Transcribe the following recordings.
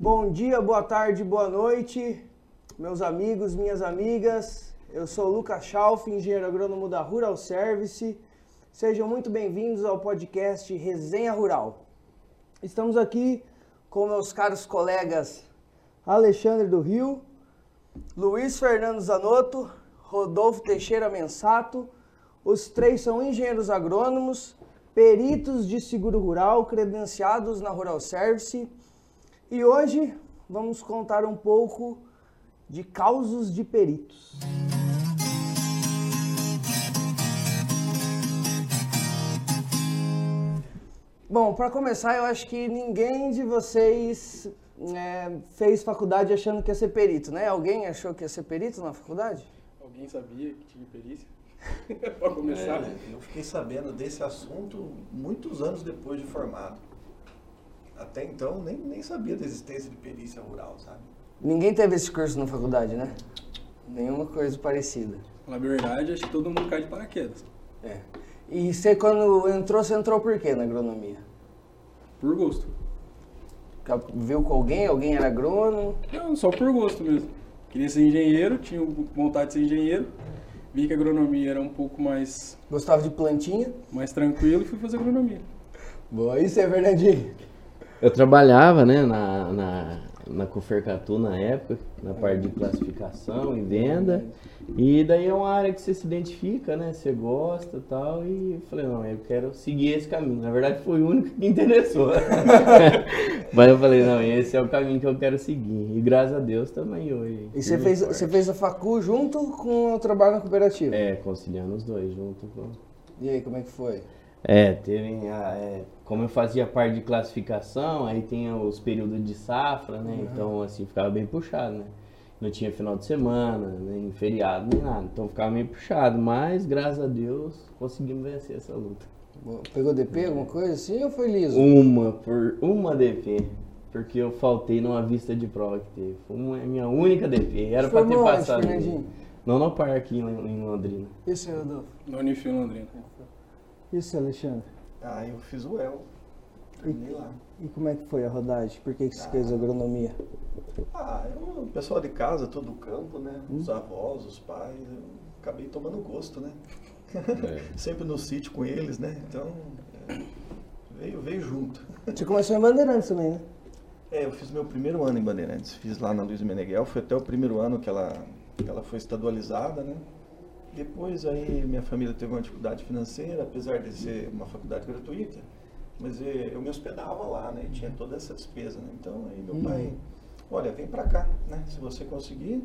Bom dia, boa tarde, boa noite, meus amigos, minhas amigas. Eu sou o Lucas Schalf, engenheiro agrônomo da Rural Service. Sejam muito bem-vindos ao podcast Resenha Rural. Estamos aqui com meus caros colegas Alexandre do Rio, Luiz Fernando Zanotto, Rodolfo Teixeira Mensato. Os três são engenheiros agrônomos, peritos de seguro rural, credenciados na Rural Service. E hoje vamos contar um pouco de causos de peritos. Bom, para começar, eu acho que ninguém de vocês é, fez faculdade achando que ia ser perito, né? Alguém achou que ia ser perito na faculdade? Alguém sabia que tinha perícia? para começar. É, eu fiquei sabendo desse assunto muitos anos depois de formado. Até então, nem, nem sabia da existência de perícia rural, sabe? Ninguém teve esse curso na faculdade, né? Nenhuma coisa parecida. Na verdade, acho que todo mundo cai de paraquedas. É. E você, quando entrou, você entrou por quê na agronomia? Por gosto. Viu com alguém? Alguém era agrônomo? Não, só por gosto mesmo. Queria ser engenheiro, tinha vontade de ser engenheiro. Vi que a agronomia era um pouco mais. Gostava de plantinha? Mais tranquilo e fui fazer agronomia. Boa, isso é Fernandinho? Eu trabalhava, né, na, na, na Cofercatu na época, na parte de classificação e venda. E daí é uma área que você se identifica, né? Você gosta e tal. E eu falei, não, eu quero seguir esse caminho. Na verdade, foi o único que me interessou. Mas eu falei, não, esse é o caminho que eu quero seguir. E graças a Deus também hoje. E você fez, você fez a facu junto com o trabalho na cooperativa? É, conciliando os dois junto com. E aí, como é que foi? É, teve. A, é, como eu fazia parte de classificação, aí tinha os períodos de safra, né? Uhum. Então, assim, ficava bem puxado, né? Não tinha final de semana, nem feriado, nem nada. Então ficava meio puxado, mas graças a Deus conseguimos vencer essa luta. Pegou DP, alguma coisa assim ou foi liso? Uma, por uma DP. Porque eu faltei numa vista de prova que teve. Foi uma, minha única DP. Era para ter passado. Não no parque em, em Londrina. Isso, Rodolfo? No Unifil Londrina. Isso, Alexandre? Ah, eu fiz o El. Terminei lá. E como é que foi a rodagem? Por que, que você ah. fez agronomia? Ah, eu, o pessoal de casa, todo o campo, né? Hum? Os avós, os pais, eu acabei tomando gosto, né? É. Sempre no sítio com eles, né? Então, é, veio, veio junto. Você começou em Bandeirantes também, né? É, eu fiz meu primeiro ano em Bandeirantes. Fiz lá na Luiz Meneghel, foi até o primeiro ano que ela, que ela foi estadualizada, né? Depois aí minha família teve uma dificuldade financeira, apesar de ser uma faculdade gratuita, mas eu me hospedava lá, né? E tinha toda essa despesa, né? Então aí meu uhum. pai, olha, vem para cá, né? Se você conseguir,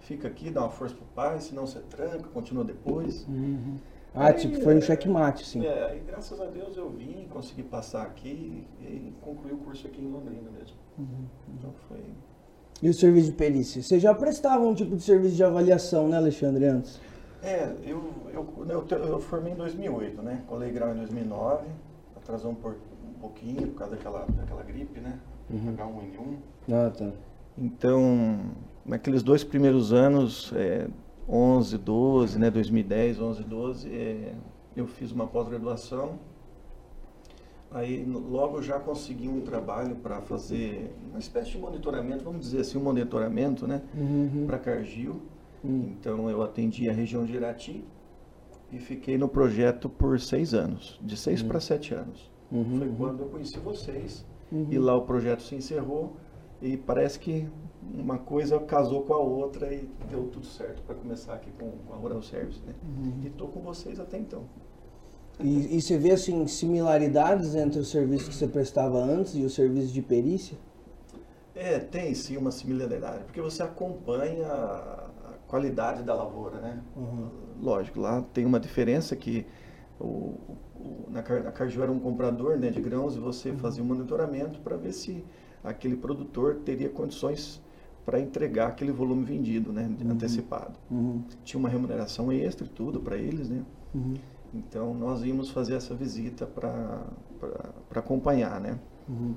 fica aqui, dá uma força pro pai, senão você tranca, continua depois. Uhum. Ah, aí, tipo, foi um checkmate, sim. É, e graças a Deus eu vim, consegui passar aqui e concluí o curso aqui em Londrina mesmo. Uhum. Então foi. E o serviço de perícia? Você já prestava um tipo de serviço de avaliação, né, Alexandre, antes? É, eu, eu, eu, eu formei em 2008, né? Colei grau em 2009, atrasou um, por, um pouquinho por causa daquela, daquela gripe, né? Uhum. H1N1. Ah, tá. Então, naqueles dois primeiros anos, é, 11, 12, né? 2010, 11, 12, é, eu fiz uma pós-graduação. Aí logo já consegui um trabalho para fazer uma espécie de monitoramento, vamos dizer assim, um monitoramento, né? Uhum. Para Cargill. Então eu atendi a região de Irati e fiquei no projeto por seis anos, de seis uhum. para sete anos. Uhum, Foi uhum. quando eu conheci vocês uhum. e lá o projeto se encerrou e parece que uma coisa casou com a outra e deu tudo certo para começar aqui com, com, a Rural Service, né? Uhum. E estou com vocês até então. E, e, você vê assim similaridades entre o serviço que você prestava antes e o serviço de perícia? É, tem sim uma similaridade, porque você acompanha qualidade da lavoura, né? Uhum. Lógico, lá tem uma diferença que o, o, na, a Cargill era um comprador né, de grãos e você uhum. fazia um monitoramento para ver se aquele produtor teria condições para entregar aquele volume vendido, né, uhum. antecipado. Uhum. Tinha uma remuneração extra e tudo para eles, né? Uhum. Então nós íamos fazer essa visita para acompanhar, né? Uhum.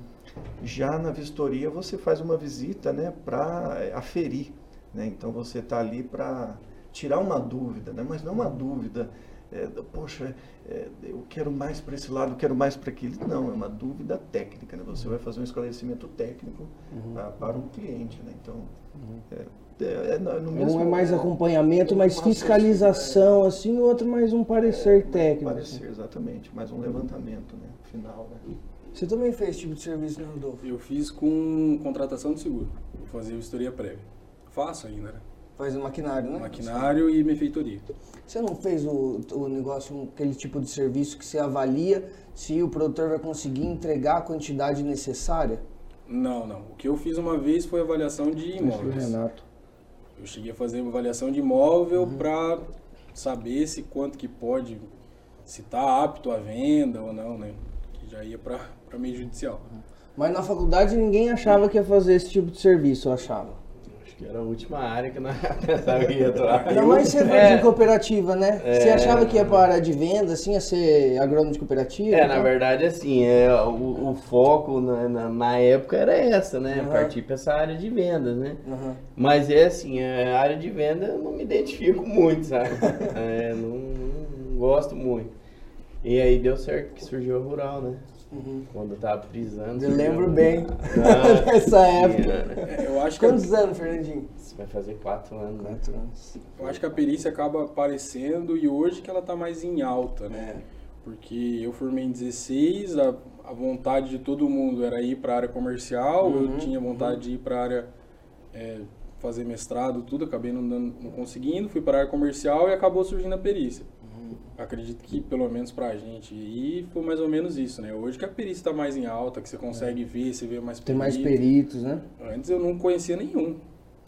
Já na vistoria você faz uma visita, né, para aferir né? Então você está ali para tirar uma dúvida, né? mas não uma dúvida é, poxa, é, eu quero mais para esse lado, quero mais para aquele. Não, é uma dúvida técnica. Né? Você vai fazer um esclarecimento técnico Uhum. ah, para o cliente. Né? Então, Uhum. é, é, é no mesmo- Um é mais é, acompanhamento, um mais fiscalização, assim, o outro mais um parecer técnico. assim. Parecer, exatamente. Mais um levantamento né? final. Né? Você também fez esse tipo de serviço, né, Rodolfo? Eu fiz com contratação de seguro. Eu fazia vistoria prévia. Faço ainda, né? Faz o maquinário, né? Maquinário e benfeitoria. Você não fez o, o negócio, aquele tipo de serviço que você avalia se o produtor vai conseguir entregar a quantidade necessária? Não, não. O que eu fiz uma vez foi avaliação de imóveis. Renato. Eu cheguei a fazer uma avaliação de imóvel para saber se quanto que pode, se está apto à venda ou não, né? Que já ia para meio judicial. Mas na faculdade ninguém achava que ia fazer esse tipo de serviço, eu achava. Acho que era a última área que nós pensava que ia atuar. Ainda mais você foi É. de cooperativa, né? Você É. achava que ia para a área de venda, assim, ia ser agrônomo de cooperativa? É, na tal? verdade, assim, é, o, o foco na, na, na época era essa, né? Aham. Partir para essa área de vendas, né? Aham. Mas é assim, a área de venda eu não me identifico muito, sabe? É, não, não gosto muito. E aí deu certo que surgiu a rural, né? Uhum. Quando eu tava frisando. Eu lembro a- bem Ah, dessa época. né? É, eu acho que Quantos anos, Fernandinho? Isso vai fazer quatro anos, né? Quatro anos. eu acho que a perícia acaba aparecendo e hoje que ela está mais em alta, né? Porque eu formei em 16, a, a vontade de todo mundo era ir para a área comercial, Uhum, eu tinha vontade de ir para a área é, fazer mestrado, tudo, acabei não, dando- não conseguindo, fui para a área comercial e acabou surgindo a perícia. Uhum. Acredito que, pelo menos pra gente, e foi mais ou menos isso, né? Hoje que a perícia está mais em alta, que você consegue ver, você vê mais É. Tem mais perito. peritos, né? Antes eu não conhecia nenhum.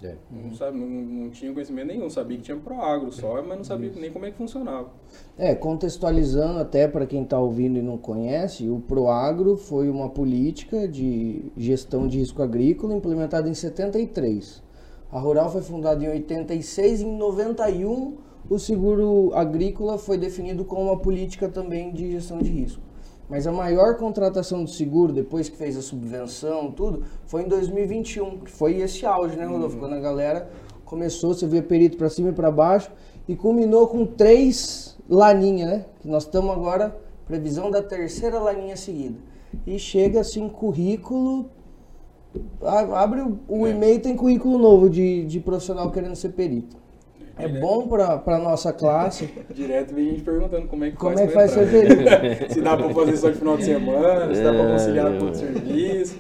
É. Não, sabe, não, não tinha conhecimento nenhum, sabia que tinha Proagro só, mas não sabia nem como é que funcionava. É, contextualizando até para quem está ouvindo e não conhece, o Proagro foi uma política de gestão de risco agrícola implementada em 73. A Rural foi fundada em 86 e em 91 o seguro agrícola foi definido como uma política também de gestão de risco. Mas a maior contratação de seguro, depois que fez a subvenção, tudo, foi em 2021, que foi esse auge, né, Rodolfo? Quando a galera começou, você via perito para cima e para baixo, e culminou com três laninhas, né? Que nós estamos agora, previsão da terceira laninha seguida. E chega assim, currículo. Abre o, o É. e-mail, tem currículo novo de, de profissional querendo ser perito. É Direto- bom para a nossa classe. Direto vem gente perguntando como é que Como faz é que pra faz perito? Se dá pra fazer só de final de semana, se dá pra É, conciliar é. com o serviço.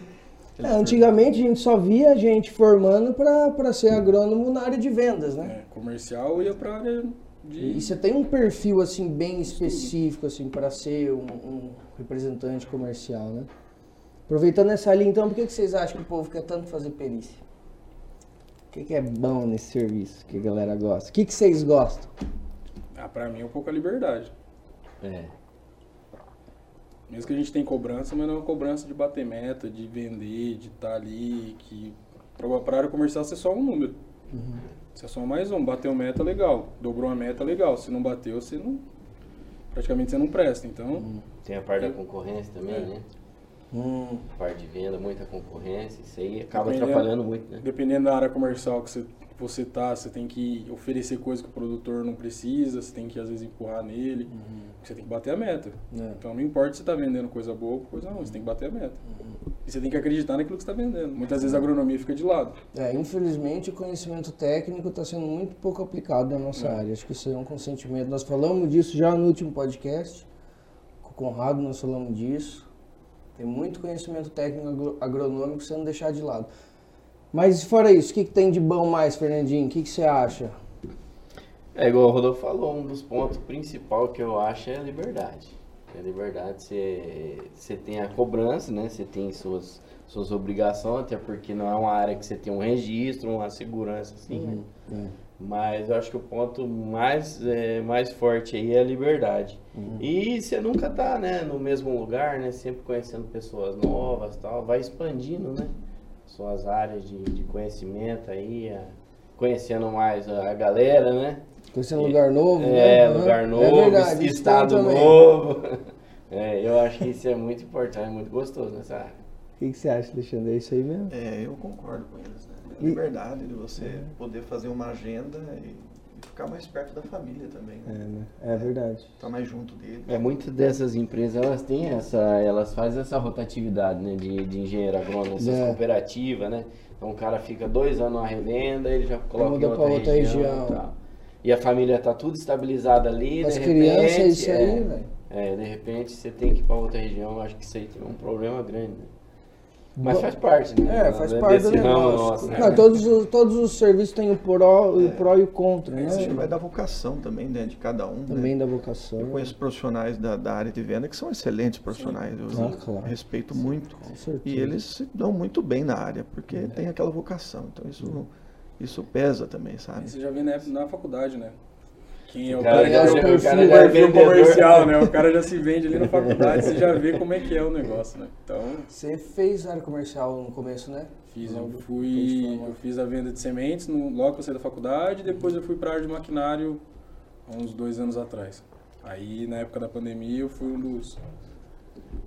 É, antigamente a gente só via gente formando para ser agrônomo na área de vendas, né? É, comercial ia pra área de. E você tem um perfil assim bem específico assim para ser um, um representante comercial, né? Aproveitando essa linha, então, por que, que vocês acham que o povo quer tanto fazer perícia? O que, que é bom nesse serviço que a galera gosta? O que, que vocês gostam? Ah, pra mim é um pouco a liberdade. É. Mesmo que a gente tem cobrança, mas não é uma cobrança de bater meta, de vender, de estar ali, que pra, pra área comercial você é só um número. Você é só mais um. Bateu meta, legal. Dobrou a meta, legal. Se não bateu, você não. Praticamente você não presta. Então, Tem a parte da concorrência também, É. né? Hum, Parte de venda, muita concorrência. Isso aí acaba Dependendo- atrapalhando muito, né? dependendo da área comercial que você, que você tá, você tem que oferecer coisa que o produtor não precisa, você tem que às vezes empurrar nele, você tem que bater a meta. é. Então não importa se você está vendendo coisa boa ou coisa ruim, você tem que bater a meta. E você tem que acreditar naquilo que você está vendendo. Muitas vezes a agronomia fica de lado. É, infelizmente o conhecimento técnico está sendo muito pouco aplicado na nossa É. área. Acho que isso é um consentimento. Nós falamos disso já no último podcast. Com o Conrado nós falamos disso. Tem muito conhecimento técnico agro- agronômico sendo deixado de lado. Mas fora isso, o que, que tem de bom mais, Fernandinho? O que, que você acha? É igual o Rodolfo falou, um dos pontos principais que eu acho é a liberdade. A liberdade, você, você tem a cobrança, né? Você tem suas, suas obrigações, até porque não é uma área que você tem um registro, uma segurança assim, né? É. Mas eu acho que o ponto mais, é, mais forte aí é a liberdade. E você nunca tá, né, no mesmo lugar, né? Sempre conhecendo pessoas novas tal. Vai expandindo, né? Suas áreas de, de conhecimento aí, a- conhecendo mais a, a galera, né? Conhecendo um lugar novo, né? É, Aham. lugar novo, É verdade, isso estado novo. É, eu acho que isso é muito importante, é muito gostoso nessa área. O que, que você acha, Alexandre? É isso aí mesmo? É, eu concordo com eles. Né? E- liberdade de você poder fazer uma agenda e e ficar mais perto da família também. É, Né? né? É verdade. Estar mais junto deles. É, muitas dessas empresas, elas têm essa, elas fazem essa rotatividade, né, de, de engenheiro agrônomo, essas É. cooperativas, né? Então o cara fica dois anos na revenda, ele já coloca Muda em outra, pra outra região, região. e tal. E a família tá tudo estabilizada ali, As de crianças, repente, isso aí, é, velho. é, de repente você tem que ir pra outra região, eu acho que isso aí tem um problema grande, né? Mas faz parte, né? É, faz Desse parte do ramo negócio. nosso, né? Não, todos, os, todos os serviços têm o pró, o pró e o contra, né? Isso vai da vocação também, né, de cada um. Também né? da vocação. Eu conheço profissionais da, da área de venda que são excelentes profissionais. Eu Ah, claro. respeito muito. Com certeza. E eles se dão muito bem na área, porque tem aquela vocação. Então isso, isso pesa também, sabe? Você já vê na, época- na faculdade, né? Quem é o O cara, cara já- é o o cara já é vendedor. comercial, né? O cara já se vende ali na faculdade, você já vê como é que é o negócio, né? Então, Você fez área comercial no começo, né? fiz, eu fui, eu fiz a venda de sementes no, logo que eu saí da faculdade, depois eu fui para a área de maquinário há uns dois anos atrás. Aí, na época da pandemia, eu fui um dos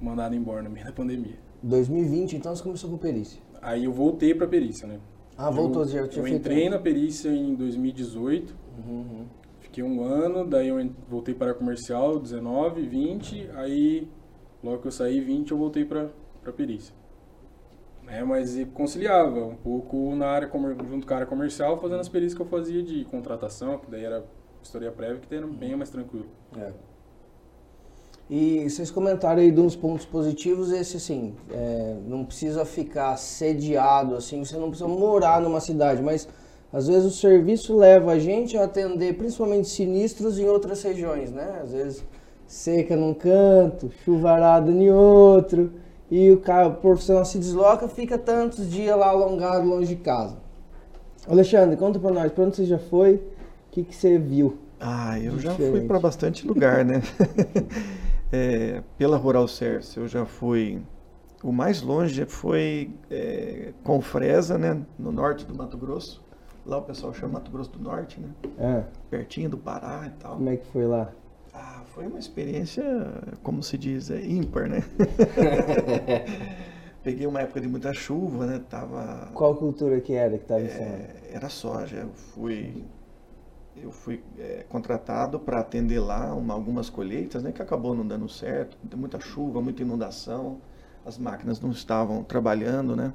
mandados embora no meio da pandemia. 2020, então você começou com perícia. Aí eu voltei para perícia, né? Ah, voltou, eu, já tinha Eu feito entrei na perícia em 2018, Uhum, uhum. Fiquei um ano, daí eu voltei para comercial, 19, 20, aí logo que eu saí, 20, eu voltei para perícia. Né, mas conciliava um pouco na área, junto com a área comercial, fazendo as perícias que eu fazia de contratação, que daí era vistoria prévia, que daí era bem mais tranquilo. É. E vocês comentaram aí de uns pontos positivos, esse assim, é, não precisa ficar sediado, assim, você não precisa morar numa cidade, mas às vezes o serviço leva a gente a atender principalmente sinistros em outras regiões, né? Às vezes seca num canto, chuvarada em outro, e o, cara, o profissional se desloca, fica tantos dias lá alongado longe de casa. Alexandre, conta pra nós, pra onde você já foi, o que, que você viu? Ah, eu já fui Diferente. para bastante lugar, né? É, pela Rural Service, eu já fui. O mais longe foi é, Confresa, né? No norte do Mato Grosso. Lá o pessoal chama Mato Grosso do Norte, né? Ah, Pertinho do Pará e tal. como é que foi lá? Ah, foi uma experiência, como se diz, é ímpar, né? Peguei uma época de muita chuva, né? Tava. Qual cultura que era que estava em cima? É, era soja. Eu fui, eu fui é, contratado para atender lá uma- algumas colheitas, né, que acabou não dando certo. Muita chuva, muita inundação. As máquinas não estavam trabalhando, né?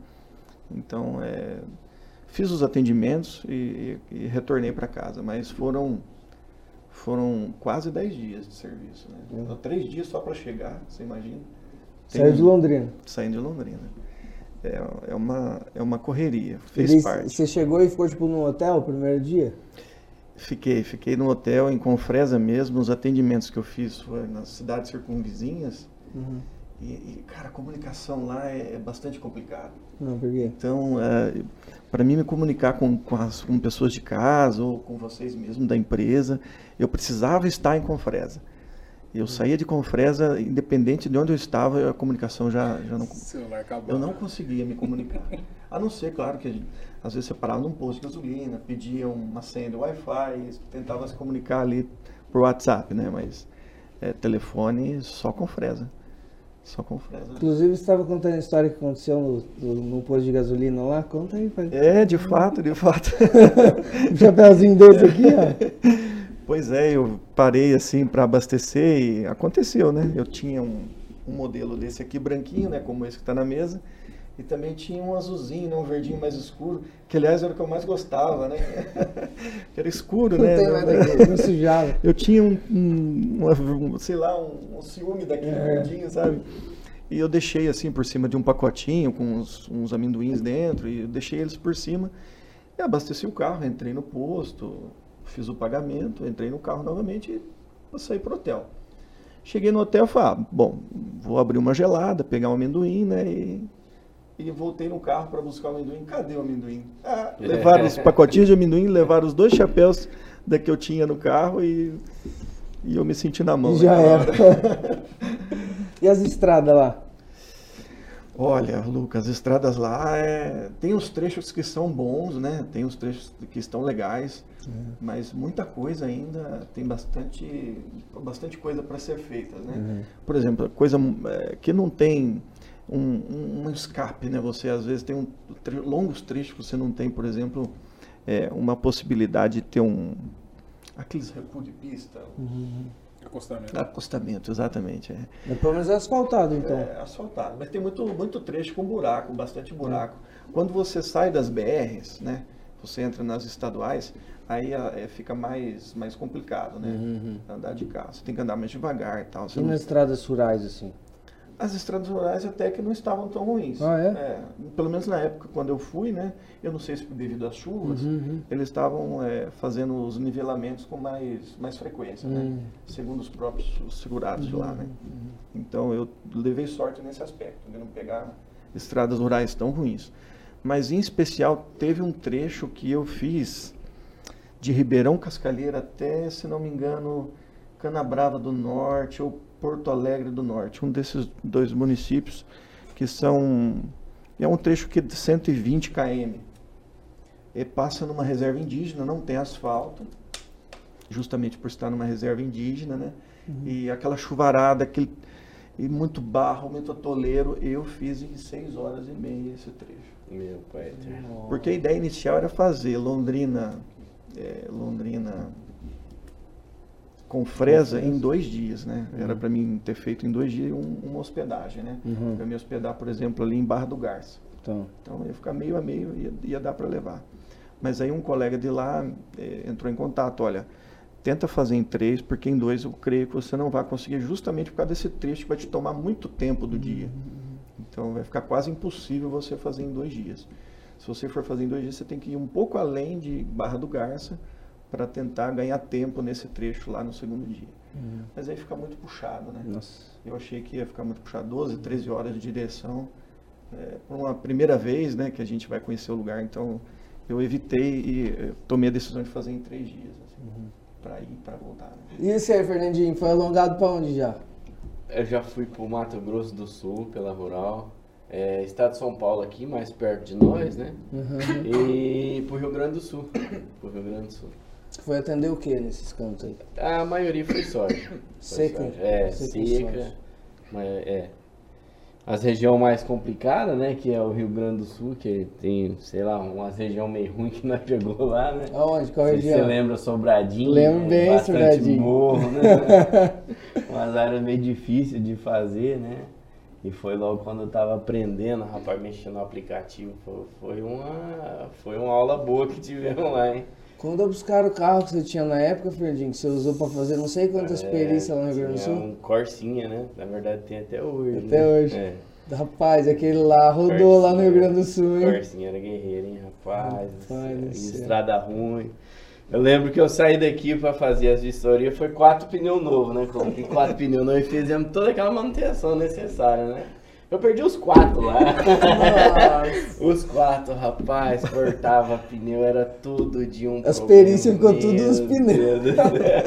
Então, é, fiz os atendimentos e, e- e retornei para casa. Mas foram foram quase 10 dias de serviço, né? Uhum. Então, Três dias só para chegar, você imagina? Tem Saiu de Londrina. Saindo de Londrina. É, é, uma, é uma correria, fez daí parte. Você chegou e ficou tipo num hotel o primeiro dia? Fiquei, fiquei no hotel em Confresa mesmo, os atendimentos que eu fiz foram nas cidades circunvizinhas. E, e, cara, a comunicação lá é, é bastante complicado. Não, por quê? Então, para mim me comunicar com, com, as, com pessoas de casa ou com vocês mesmo da empresa, eu precisava estar em Confresa. Eu saía de Confresa, independente de onde eu estava, a comunicação já, já não, O celular acabou. eu não conseguia me comunicar. A não ser, claro, que gente, às vezes você parava num posto de gasolina, pedia uma senha de Wi-Fi, tentava se comunicar ali por WhatsApp, né? Mas é, telefone só com fresa. Só com. Inclusive, você estava contando a história que aconteceu no, no, no posto de gasolina lá. Conta aí, pai. É, de fato, de fato. Um chapéuzinho desse aqui, ó. Pois é, eu parei assim para abastecer e aconteceu, né? Eu tinha um, um modelo desse aqui branquinho, né? Como esse que está na mesa. E também tinha um azulzinho, né, um verdinho mais escuro, que aliás era o que eu mais gostava, né? que era escuro, Não né? tem nada aqui, não sujava. Eu tinha um, um, um, sei lá, um, um ciúme daquele É. verdinho, sabe? E eu deixei assim por cima de um pacotinho com uns, uns amendoins dentro e eu deixei eles por cima. E abasteci o carro, entrei no posto, fiz o pagamento, entrei no carro novamente e sair pro hotel. Cheguei no hotel e falei, ah, bom, vou abrir uma gelada, pegar um amendoim, né? E, e voltei no carro para buscar o amendoim. Cadê o amendoim? Ah, levaram os pacotinhos de amendoim, levaram os dois chapéus da que eu tinha no carro e, e eu me senti na mão. Já naquela era. E as estradas lá? Olha, Lucas, as estradas lá é... tem os trechos que são bons, né? Tem os trechos que estão legais, mas muita coisa ainda tem bastante, bastante coisa para ser feita, né? Por exemplo, coisa é, que não tem um, um- escape, né? Você às vezes tem um, tre- longos trechos que você não tem, por exemplo, é, uma possibilidade de ter um aqueles recuos de pista, Acostamento. acostamento, exatamente. É. Mas Pelo menos é asfaltado, então. É asfaltado, mas tem muito, muito trecho com buraco, bastante buraco. Quando você sai das BRs, né, você entra nas estaduais, aí ah, é, fica mais, mais complicado, né, Uhum. andar de carro. Você tem que andar mais devagar e tal. Você E não- nas estradas rurais, assim? As estradas rurais até que não estavam tão ruins. Ah, é? pelo menos na época quando eu fui, né, eu não sei se devido às chuvas, Uhum. eles estavam é, fazendo os nivelamentos com mais, mais frequência, né? Hum. Segundo os próprios segurados de lá, né? Então eu levei sorte nesse aspecto, de não pegar estradas rurais tão ruins. Mas em especial teve um trecho que eu fiz de Ribeirão Cascalheira até, se não me engano, Canabrava do Norte ou Porto Alegre do Norte, um desses dois municípios que são é um trecho que é de 120 km. E passa numa reserva indígena, não tem asfalto, justamente por estar numa reserva indígena, né? E aquela chuvarada, aquele e muito barro, muito atoleiro, eu fiz em 6 horas e meia esse trecho. Meu pai. Porque a ideia inicial era fazer Londrina, é, Londrina com Fresa em dois dias, né? Era para mim ter feito em dois dias um- uma hospedagem, né? Uhum. Me hospedar, por exemplo, ali em Barra do Garça. Então. Então ia ficar meio a meio, ia, ia dar para levar. Mas aí um colega de lá eh, entrou em contato, olha, tenta fazer em três, porque em dois eu creio que você não vai conseguir, justamente por causa desse trecho que vai te tomar muito tempo do dia. Então vai ficar quase impossível você fazer em dois dias. Se você for fazer em dois dias, você tem que ir um pouco além de Barra do Garça para tentar ganhar tempo nesse trecho lá no segundo dia. Mas aí fica muito puxado, né? Nossa. Eu achei que ia ficar muito puxado, 12, 13 horas de direção. É, por uma primeira vez, né, que a gente vai conhecer o lugar, então eu evitei e eh, tomei a decisão de fazer em três dias, assim, para ir e para voltar. né. E esse aí, Fernandinho, foi alongado pra onde já? Eu já fui pro Mato Grosso do Sul, pela Rural. É, estado de São Paulo aqui, mais perto de nós, né? Uhum. E pro Rio Grande do Sul. Pro Rio Grande do Sul. Foi atender o que nesses cantos aí? A maioria foi soja. Foi Seca? soja. É, Seca. Mas, é. As regiões mais complicadas, né? Que é o Rio Grande do Sul, que tem, sei lá, umas regiões meio ruins que nós pegou lá, né? Aonde? Qual região? Você lembra Sobradinho? Lembro né? bem, Bastante Sobradinho. morro, né? Umas áreas meio difíceis de fazer, né? E foi logo quando eu tava aprendendo, rapaz, mexendo no aplicativo. Foi uma, foi uma aula boa que tivemos lá, hein? Quando buscaram o carro que você tinha na época, Fernandinho, que você usou pra fazer não sei quantas É, perícias lá no Rio Grande do Sul? um Corsinha, né? Na verdade tem até hoje. Até né? hoje. É. Rapaz, aquele lá rodou lá no Rio Grande do Sul, hein? Corsinha era guerreiro, hein, rapaz? Rapaz estrada ruim. Eu lembro que eu saí daqui pra fazer as vistorias, foi quatro pneus novos, né? Coloquei quatro pneus novos e fizemos toda aquela manutenção necessária, né? Eu perdi os quatro lá. Os quatro, rapaz, cortava pneu, era tudo de um As problema. perícias ficou tudo nos pneus.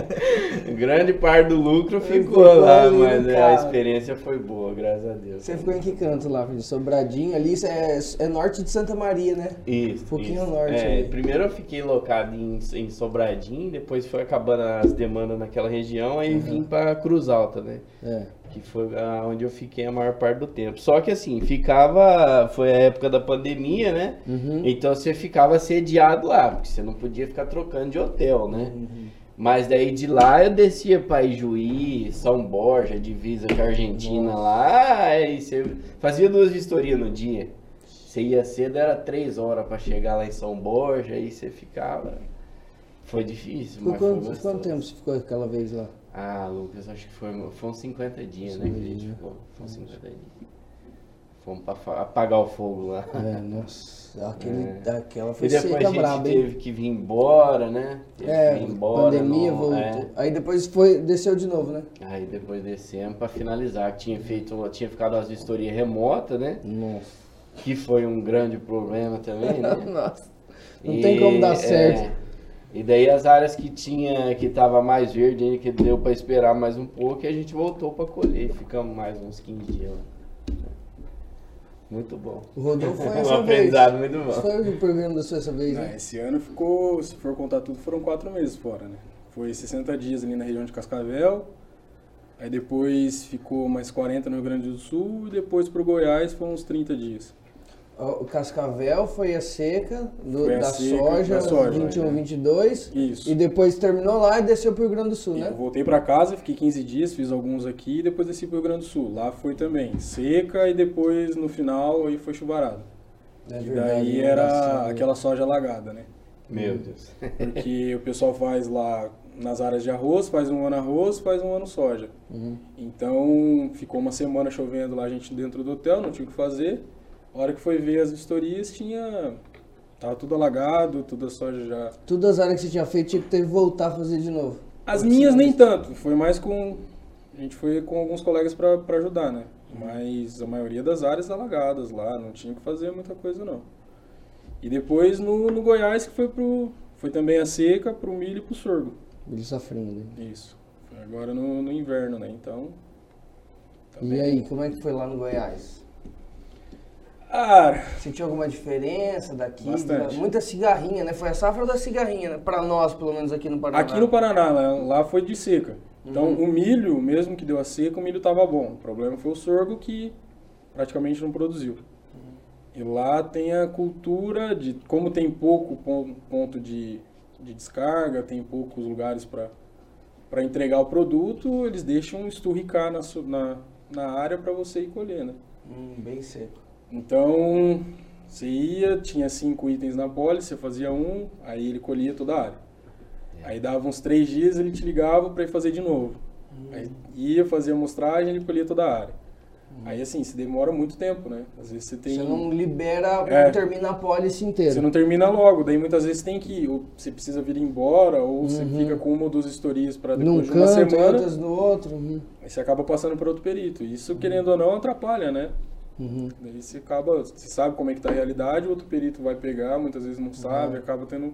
Grande parte do lucro ficou Ficou lá, ali mas é, a carro. experiência foi boa, graças a Deus. Você ficou em que canto lá, Fernandinho? Sobradinho, ali é, é norte de Santa Maria, né? Isso. Um pouquinho isso. norte É, ali. primeiro eu fiquei locado em, em Sobradinho, depois foi acabando as demandas naquela região, aí vim pra Cruz Alta, né? É. Que foi onde eu fiquei a maior parte do tempo. Só que assim, ficava. Foi a época da pandemia, né? Uhum. Então você ficava sediado lá, porque você não podia ficar trocando de hotel, né? Mas daí de lá eu descia pra Ijuí, São Borja, divisa com a Argentina lá, aí você fazia duas vistorias no dia. Você ia cedo, era três horas pra chegar lá em São Borja, aí você ficava. Foi difícil, mas foi quanto, gostoso. quanto tempo você ficou aquela vez lá? Ah, Lucas, acho que foi, foi uns 50 dias, né, que a gente ficou. Foi uns 50 dias. Fomos pra apagar o fogo lá. É, nossa, aquele, aquela E foi depois a gente braba, hein? teve que vir embora, né? Teve É, que vir embora. pandemia não- voltou. é. Aí depois foi, desceu de novo, né? Aí depois descemos pra finalizar, que tinha feito, tinha ficado as vistorias remotas, né? Nossa. Que foi um grande problema também, né? Nossa. Não tem como dar certo. é, e daí as áreas que tinha, que tava mais verde ainda, que deu pra esperar mais um pouco, e a gente voltou pra colher, ficamos mais uns 15 dias lá. Muito bom. O Rodolfo foi Um essa vez. aprendizado muito bom. Isso foi o programa da sua essa vez, né? esse ano ficou, se for contar tudo, foram quatro meses fora, né? Foi 60 dias ali na região de Cascavel, aí depois ficou mais 40 no Rio Grande do Sul, e depois pro Goiás foram uns 30 dias. O Cascavel foi a seca do- Foi a da, seca soja, da soja, 21, né? 22. Isso. E depois terminou lá e desceu pro Rio Grande do Sul, E né? Eu voltei pra casa, fiquei 15 dias, fiz alguns aqui e depois desci pro Rio Grande do Sul. Lá foi também seca e depois no final aí foi chuvarada. É e verdade, daí era aquela soja alagada, né? Meu Deus. Porque o pessoal faz lá nas áreas de arroz, faz um ano arroz, faz um ano soja. Uhum. Então ficou uma semana chovendo lá, a gente dentro do hotel, não tinha o que fazer. A hora que foi ver as vistorias, tinha. Tava tudo alagado, toda a soja já. Todas as áreas que você tinha feito, tinha que ter que voltar a fazer de novo. As minhas nem tanto, foi mais com. A gente foi com alguns colegas pra pra ajudar, né? Mas a maioria das áreas alagadas lá, não tinha que fazer muita coisa não. E depois no, no Goiás que foi pro. Foi também a seca pro milho e pro sorgo. Ele sofrendo. Isso. Foi agora no, no inverno, né? Então. tá E aí, como é que foi lá no Goiás? Ah, Sentiu alguma diferença daqui? Bastante. Muita cigarrinha, né? Foi a safra da cigarrinha, né? Pra nós, pelo menos aqui no Paraná. Aqui no Paraná, lá, lá foi de seca. Então Uhum. o milho, mesmo que deu a seca, o milho estava bom. O problema foi o sorgo que praticamente não produziu. E lá tem a cultura de, como tem pouco pon- ponto de, de descarga, tem poucos lugares para entregar o produto, eles deixam esturricar na, na, na área para você ir colher, né? Hum, bem seco. Então, você ia, tinha cinco itens na pólice, você fazia um, aí ele colhia toda a área. Aí dava uns três dias, ele te ligava para ir fazer de novo. Aí ia, fazia a amostragem, ele colhia toda a área. Aí assim, se demora muito tempo, né? Às vezes você tem... Você não libera, É. não termina a pólice inteira. Você não termina logo, daí muitas vezes tem que, ou você precisa vir embora, ou você Uhum. fica com uma ou duas histórias para Num depois de uma canto, semana, no outro. Uhum. aí você acaba passando para outro perito. Isso, querendo ou não, atrapalha, né? Uhum. Daí você acaba, você sabe como é que tá a realidade, o outro perito vai pegar, muitas vezes não sabe, acaba tendo...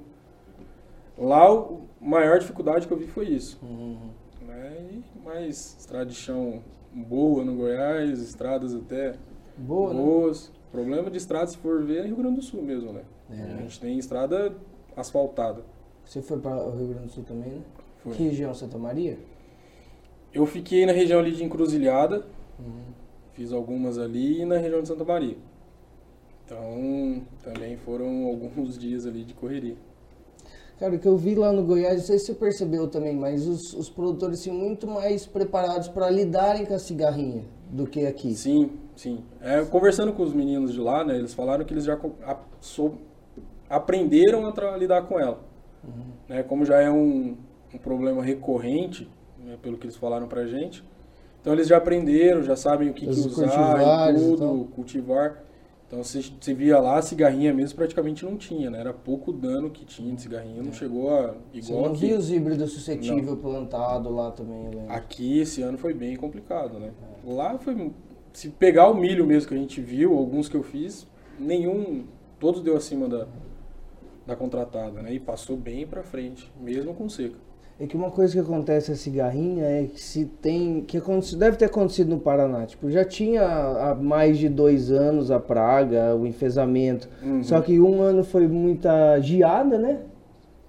Lá, a maior dificuldade que eu vi foi isso. Uhum. Né? Mas estrada de chão boa no Goiás, estradas até Boa, né? boas. Problema de estrada, se for ver, é Rio Grande do Sul mesmo, né? É. A gente tem estrada asfaltada. Você foi para o Rio Grande do Sul também, né? Foi. Que região? Santa Maria? Eu fiquei na região ali de Encruzilhada, Uhum. Fiz algumas ali e na região de Santa Maria. Então, também foram alguns dias ali de correria. Cara, o que eu vi lá no Goiás, não sei se você percebeu também, mas os, os produtores assim, muito mais preparados para lidarem com a cigarrinha do que aqui. Sim, sim. É, conversando com os meninos de lá, né, eles falaram que eles já a- sou- aprenderam a lidar com ela. Né, como já é um, um problema recorrente, né, pelo que eles falaram pra gente, então eles já aprenderam, já sabem o que, que usar e tudo, tal. cultivar. Então você, você via lá, a cigarrinha mesmo praticamente não tinha, né? Era pouco dano que tinha de cigarrinha, não chegou a Você igual não aqui. viu os híbridos suscetíveis plantados lá também, lembro. Aqui esse ano foi bem complicado, né? Lá foi. Se pegar o milho mesmo que a gente viu, alguns que eu fiz, nenhum. Todos deu acima da, da contratada, né? E passou bem pra frente, mesmo com seca. É que uma coisa que acontece a cigarrinha é que se tem. que deve ter acontecido no Paraná. Tipo, já tinha há mais de dois anos a praga, o enfesamento. Uhum. Só que um ano foi muita geada, né?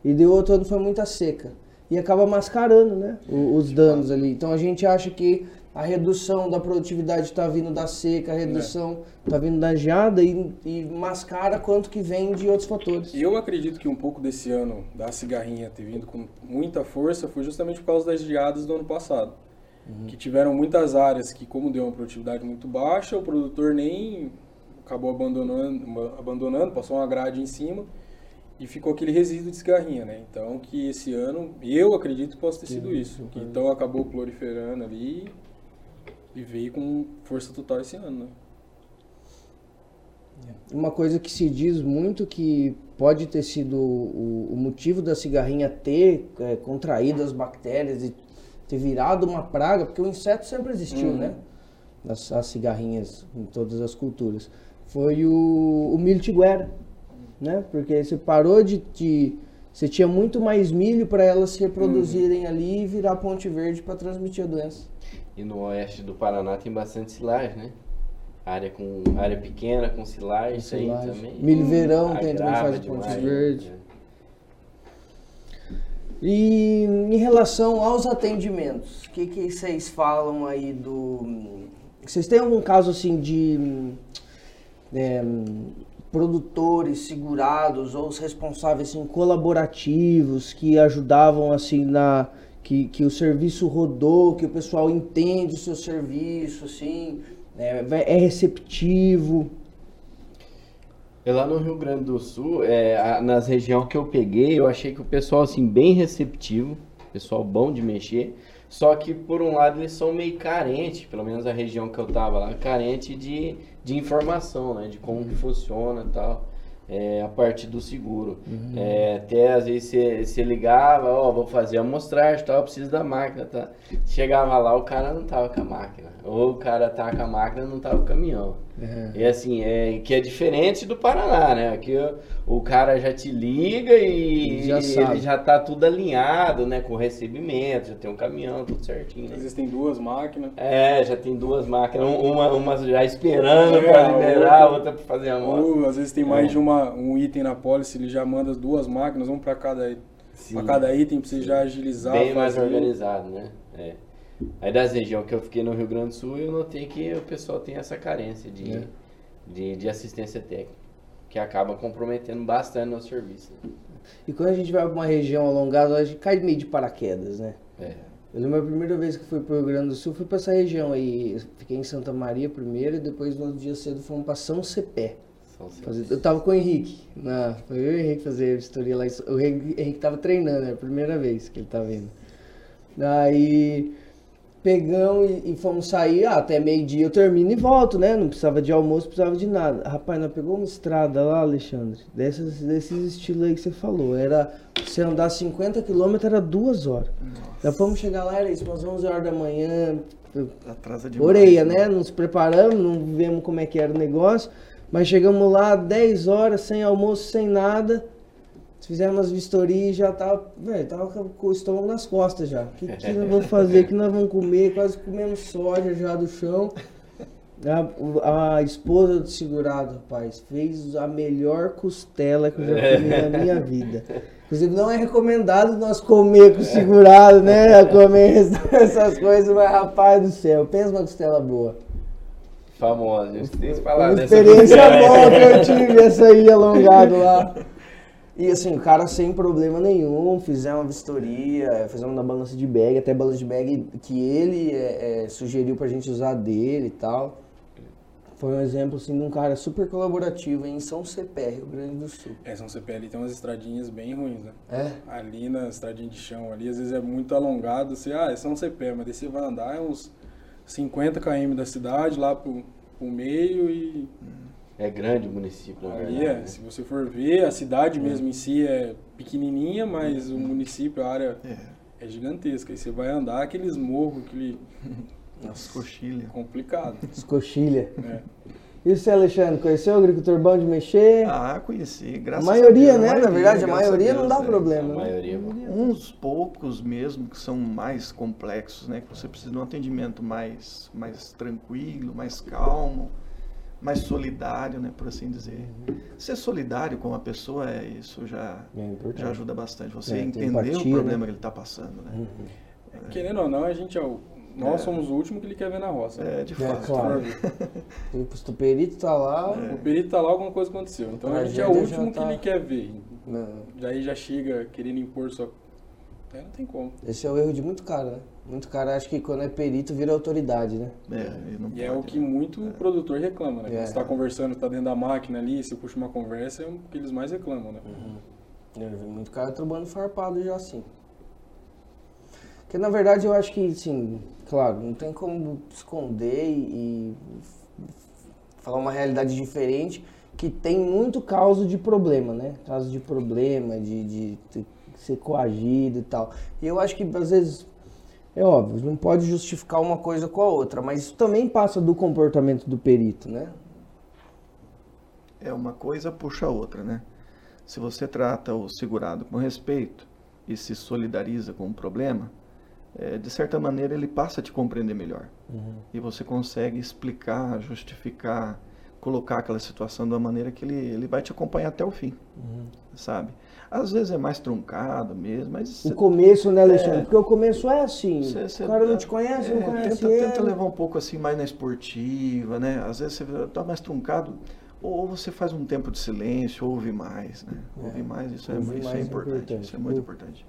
E de outro ano foi muita seca. E acaba mascarando, né? o- Os danos ali. Então a gente acha que a redução da produtividade está vindo da seca, a redução está vindo da geada e, e mascara quanto que vem de outros fatores. Eu acredito que um pouco desse ano da cigarrinha ter vindo com muita força foi justamente por causa das geadas do ano passado. Que tiveram muitas áreas que, como deu uma produtividade muito baixa, o produtor nem acabou abandonando, abandonando passou uma grade em cima e ficou aquele resíduo de cigarrinha, né? Então, que esse ano, eu acredito que possa ter sido isso. Então acabou proliferando ali e veio com força total esse ano, né? Uma coisa que se diz muito que pode ter sido o, o motivo da cigarrinha ter é, contraído as bactérias e ter virado uma praga, porque o inseto sempre existiu, Uhum. né? As, as cigarrinhas em todas as culturas. Foi o, o milho tiguera, né? Porque você parou de, de você tinha muito mais milho para elas se reproduzirem ali e virar ponte verde para transmitir a doença. E no oeste do Paraná tem bastante silagem, né? Área com área pequena com silagem, isso aí Silagem. também. Milho verão tem também faz demais, verde. né? E em relação aos atendimentos, o que, que vocês falam aí do. Vocês têm algum caso assim de. é, produtores, segurados ou os responsáveis assim, colaborativos que ajudavam assim na que, que o serviço rodou, que o pessoal entende o seu serviço, assim, é, é receptivo. Eu lá no Rio Grande do Sul, é, nas regiões que eu peguei, eu achei que o pessoal, assim, bem receptivo, pessoal bom de mexer, só que, por um lado, eles são meio carentes, pelo menos a região que eu tava lá, carente de, de informação, né, de como funciona e tal, é, a parte do seguro. É, até, às vezes, você- ligava, ó, vou fazer a amostragem, tal, preciso da máquina, tá? Chegava lá, o cara não tava com a máquina, ou o cara tá com a máquina, não tava com o caminhão. E assim, é, que é diferente do Paraná, né? Aqui o, o cara já te liga e Já sabe. ele já tá tudo alinhado, né? Com o recebimento, já tem um caminhão, tudo certinho. Né? Existem duas máquinas. É, já tem duas máquinas, um- uma, uma já esperando É, pra a liberar, a outra- outra pra fazer a amostra. Ou às vezes tem mais de uma, um item na policy, ele já manda as duas máquinas, um para cada, pra cada item, pra você já agilizar. Bem mais organizado, né? É. Aí das regiões que eu fiquei no Rio Grande do Sul, eu notei que o pessoal tem essa carência de, É. de, de assistência técnica, que acaba comprometendo bastante nosso serviço. né? E quando a gente vai para uma região alongada, a gente cai meio de paraquedas, né? É. Eu lembro a primeira vez que fui pro Rio Grande do Sul, fui para essa região aí. Fiquei em Santa Maria primeiro e depois no outro dia cedo fomos para São Cepé. Fazer- Eu tava com o Henrique. Na, foi eu e o Henrique fazer a vistoria lá. O Henrique, Henrique tava treinando, era a primeira vez que ele tava indo. Daí pegamos e, e fomos sair, ah, até meio-dia eu termino e volto, né? Não precisava de almoço, precisava de nada. Rapaz, nós pegou uma estrada lá, Alexandre, dessas, desses estilos aí que você falou. Era você andar 50 km era duas horas. Nós fomos chegar lá, era isso, umas 11 horas da manhã, Atrasa demais. Oreia, né? Nos preparamos, não vemos como é que era o negócio. Mas chegamos lá 10 horas, sem almoço, sem nada. Fizemos as vistorias e já tava, velho, tava com o estômago nas costas já. O que, que nós vamos fazer? O que nós vamos comer? Quase comemos soja já do chão. A, a esposa do segurado, rapaz, fez a melhor costela que eu já comi na minha vida. Inclusive, não é recomendado nós comer com o segurado, né? Comer essas coisas, mas rapaz do céu, pensa uma costela boa. Famosa, Foi falar uma experiência boa que eu tive, essa aí alongado lá. E assim, o cara sem problema nenhum, fizemos uma vistoria, fizemos na balança de bag, até balança de bag que ele é, é, sugeriu pra gente usar dele e tal. Foi um exemplo assim de um cara super colaborativo em São Cepé, Rio Grande do Sul. É, São CPL tem umas estradinhas bem ruins, né? É? Ali na estradinha de chão ali, às vezes é muito alongado, você, ah, é São CP, mas daí você vai andar é uns 50 km da cidade, lá pro, pro meio e É grande o município, na ali verdade. é, né? se você for ver, a cidade mesmo em si é pequenininha, mas o município, a área É, é gigantesca. E você vai andar aqueles morros, aquele as coxilhas. complicado. Escoxilha. né? E você, Alexandre, conheceu o agricultor bom de mexer? Ah, conheci, a graças maioria, a Deus, né? Na verdade, a maioria Deus, não dá é. problema. A né? maioria. Uns poucos mesmo que são mais complexos, né? Que você precisa de um atendimento mais, mais tranquilo, mais calmo, mais solidário, né? Por assim dizer. Ser solidário com a pessoa, é, isso já, É já ajuda bastante. Você É, entender empatia, o problema né? que ele está passando, né? Querendo ou não, a gente é o, nós É. somos o último que ele quer ver na roça. né? É, de É, fato. claro. Se for ver. O perito tá lá. O perito tá lá, alguma coisa aconteceu. Então a gente é o último já que tá- ele quer ver. Não. Daí já chega querendo impor sua. Aí não tem como. Esse é o erro de muito cara, né? Muito cara acha que quando é perito vira autoridade, né? É, E é pode, o que né? muito produtor reclama, né? É. Quando você tá conversando, tá dentro da máquina ali, você puxa uma conversa, é o que eles mais reclamam, né? Eu vi muito cara trabalhando farpado já assim. Porque na verdade eu acho que, assim, claro, não tem como esconder e, e falar uma realidade diferente que tem muito caso de problema, né? Caso de problema, de, de que ser coagido e tal. E eu acho que às vezes, é óbvio, não pode justificar uma coisa com a outra, mas isso também passa do comportamento do perito, né? É uma coisa puxa a outra, né? Se você trata o segurado com respeito e se solidariza com o problema, é, de certa maneira ele passa a te compreender melhor. E você consegue explicar, justificar, colocar aquela situação de uma maneira que ele, ele vai te acompanhar até o fim, sabe? Às vezes é mais truncado mesmo, mas O começo, né, Alexandre? Porque o começo é assim. cê- cê- o cara não te conhece, não é, conhece tenta, ele. tenta levar um pouco assim mais na esportiva, né? Às vezes você tá mais truncado, ou você faz um tempo de silêncio, ouve mais, né? É. Ouve mais, isso, é, isso mais é é importante, importante. isso é muito importante.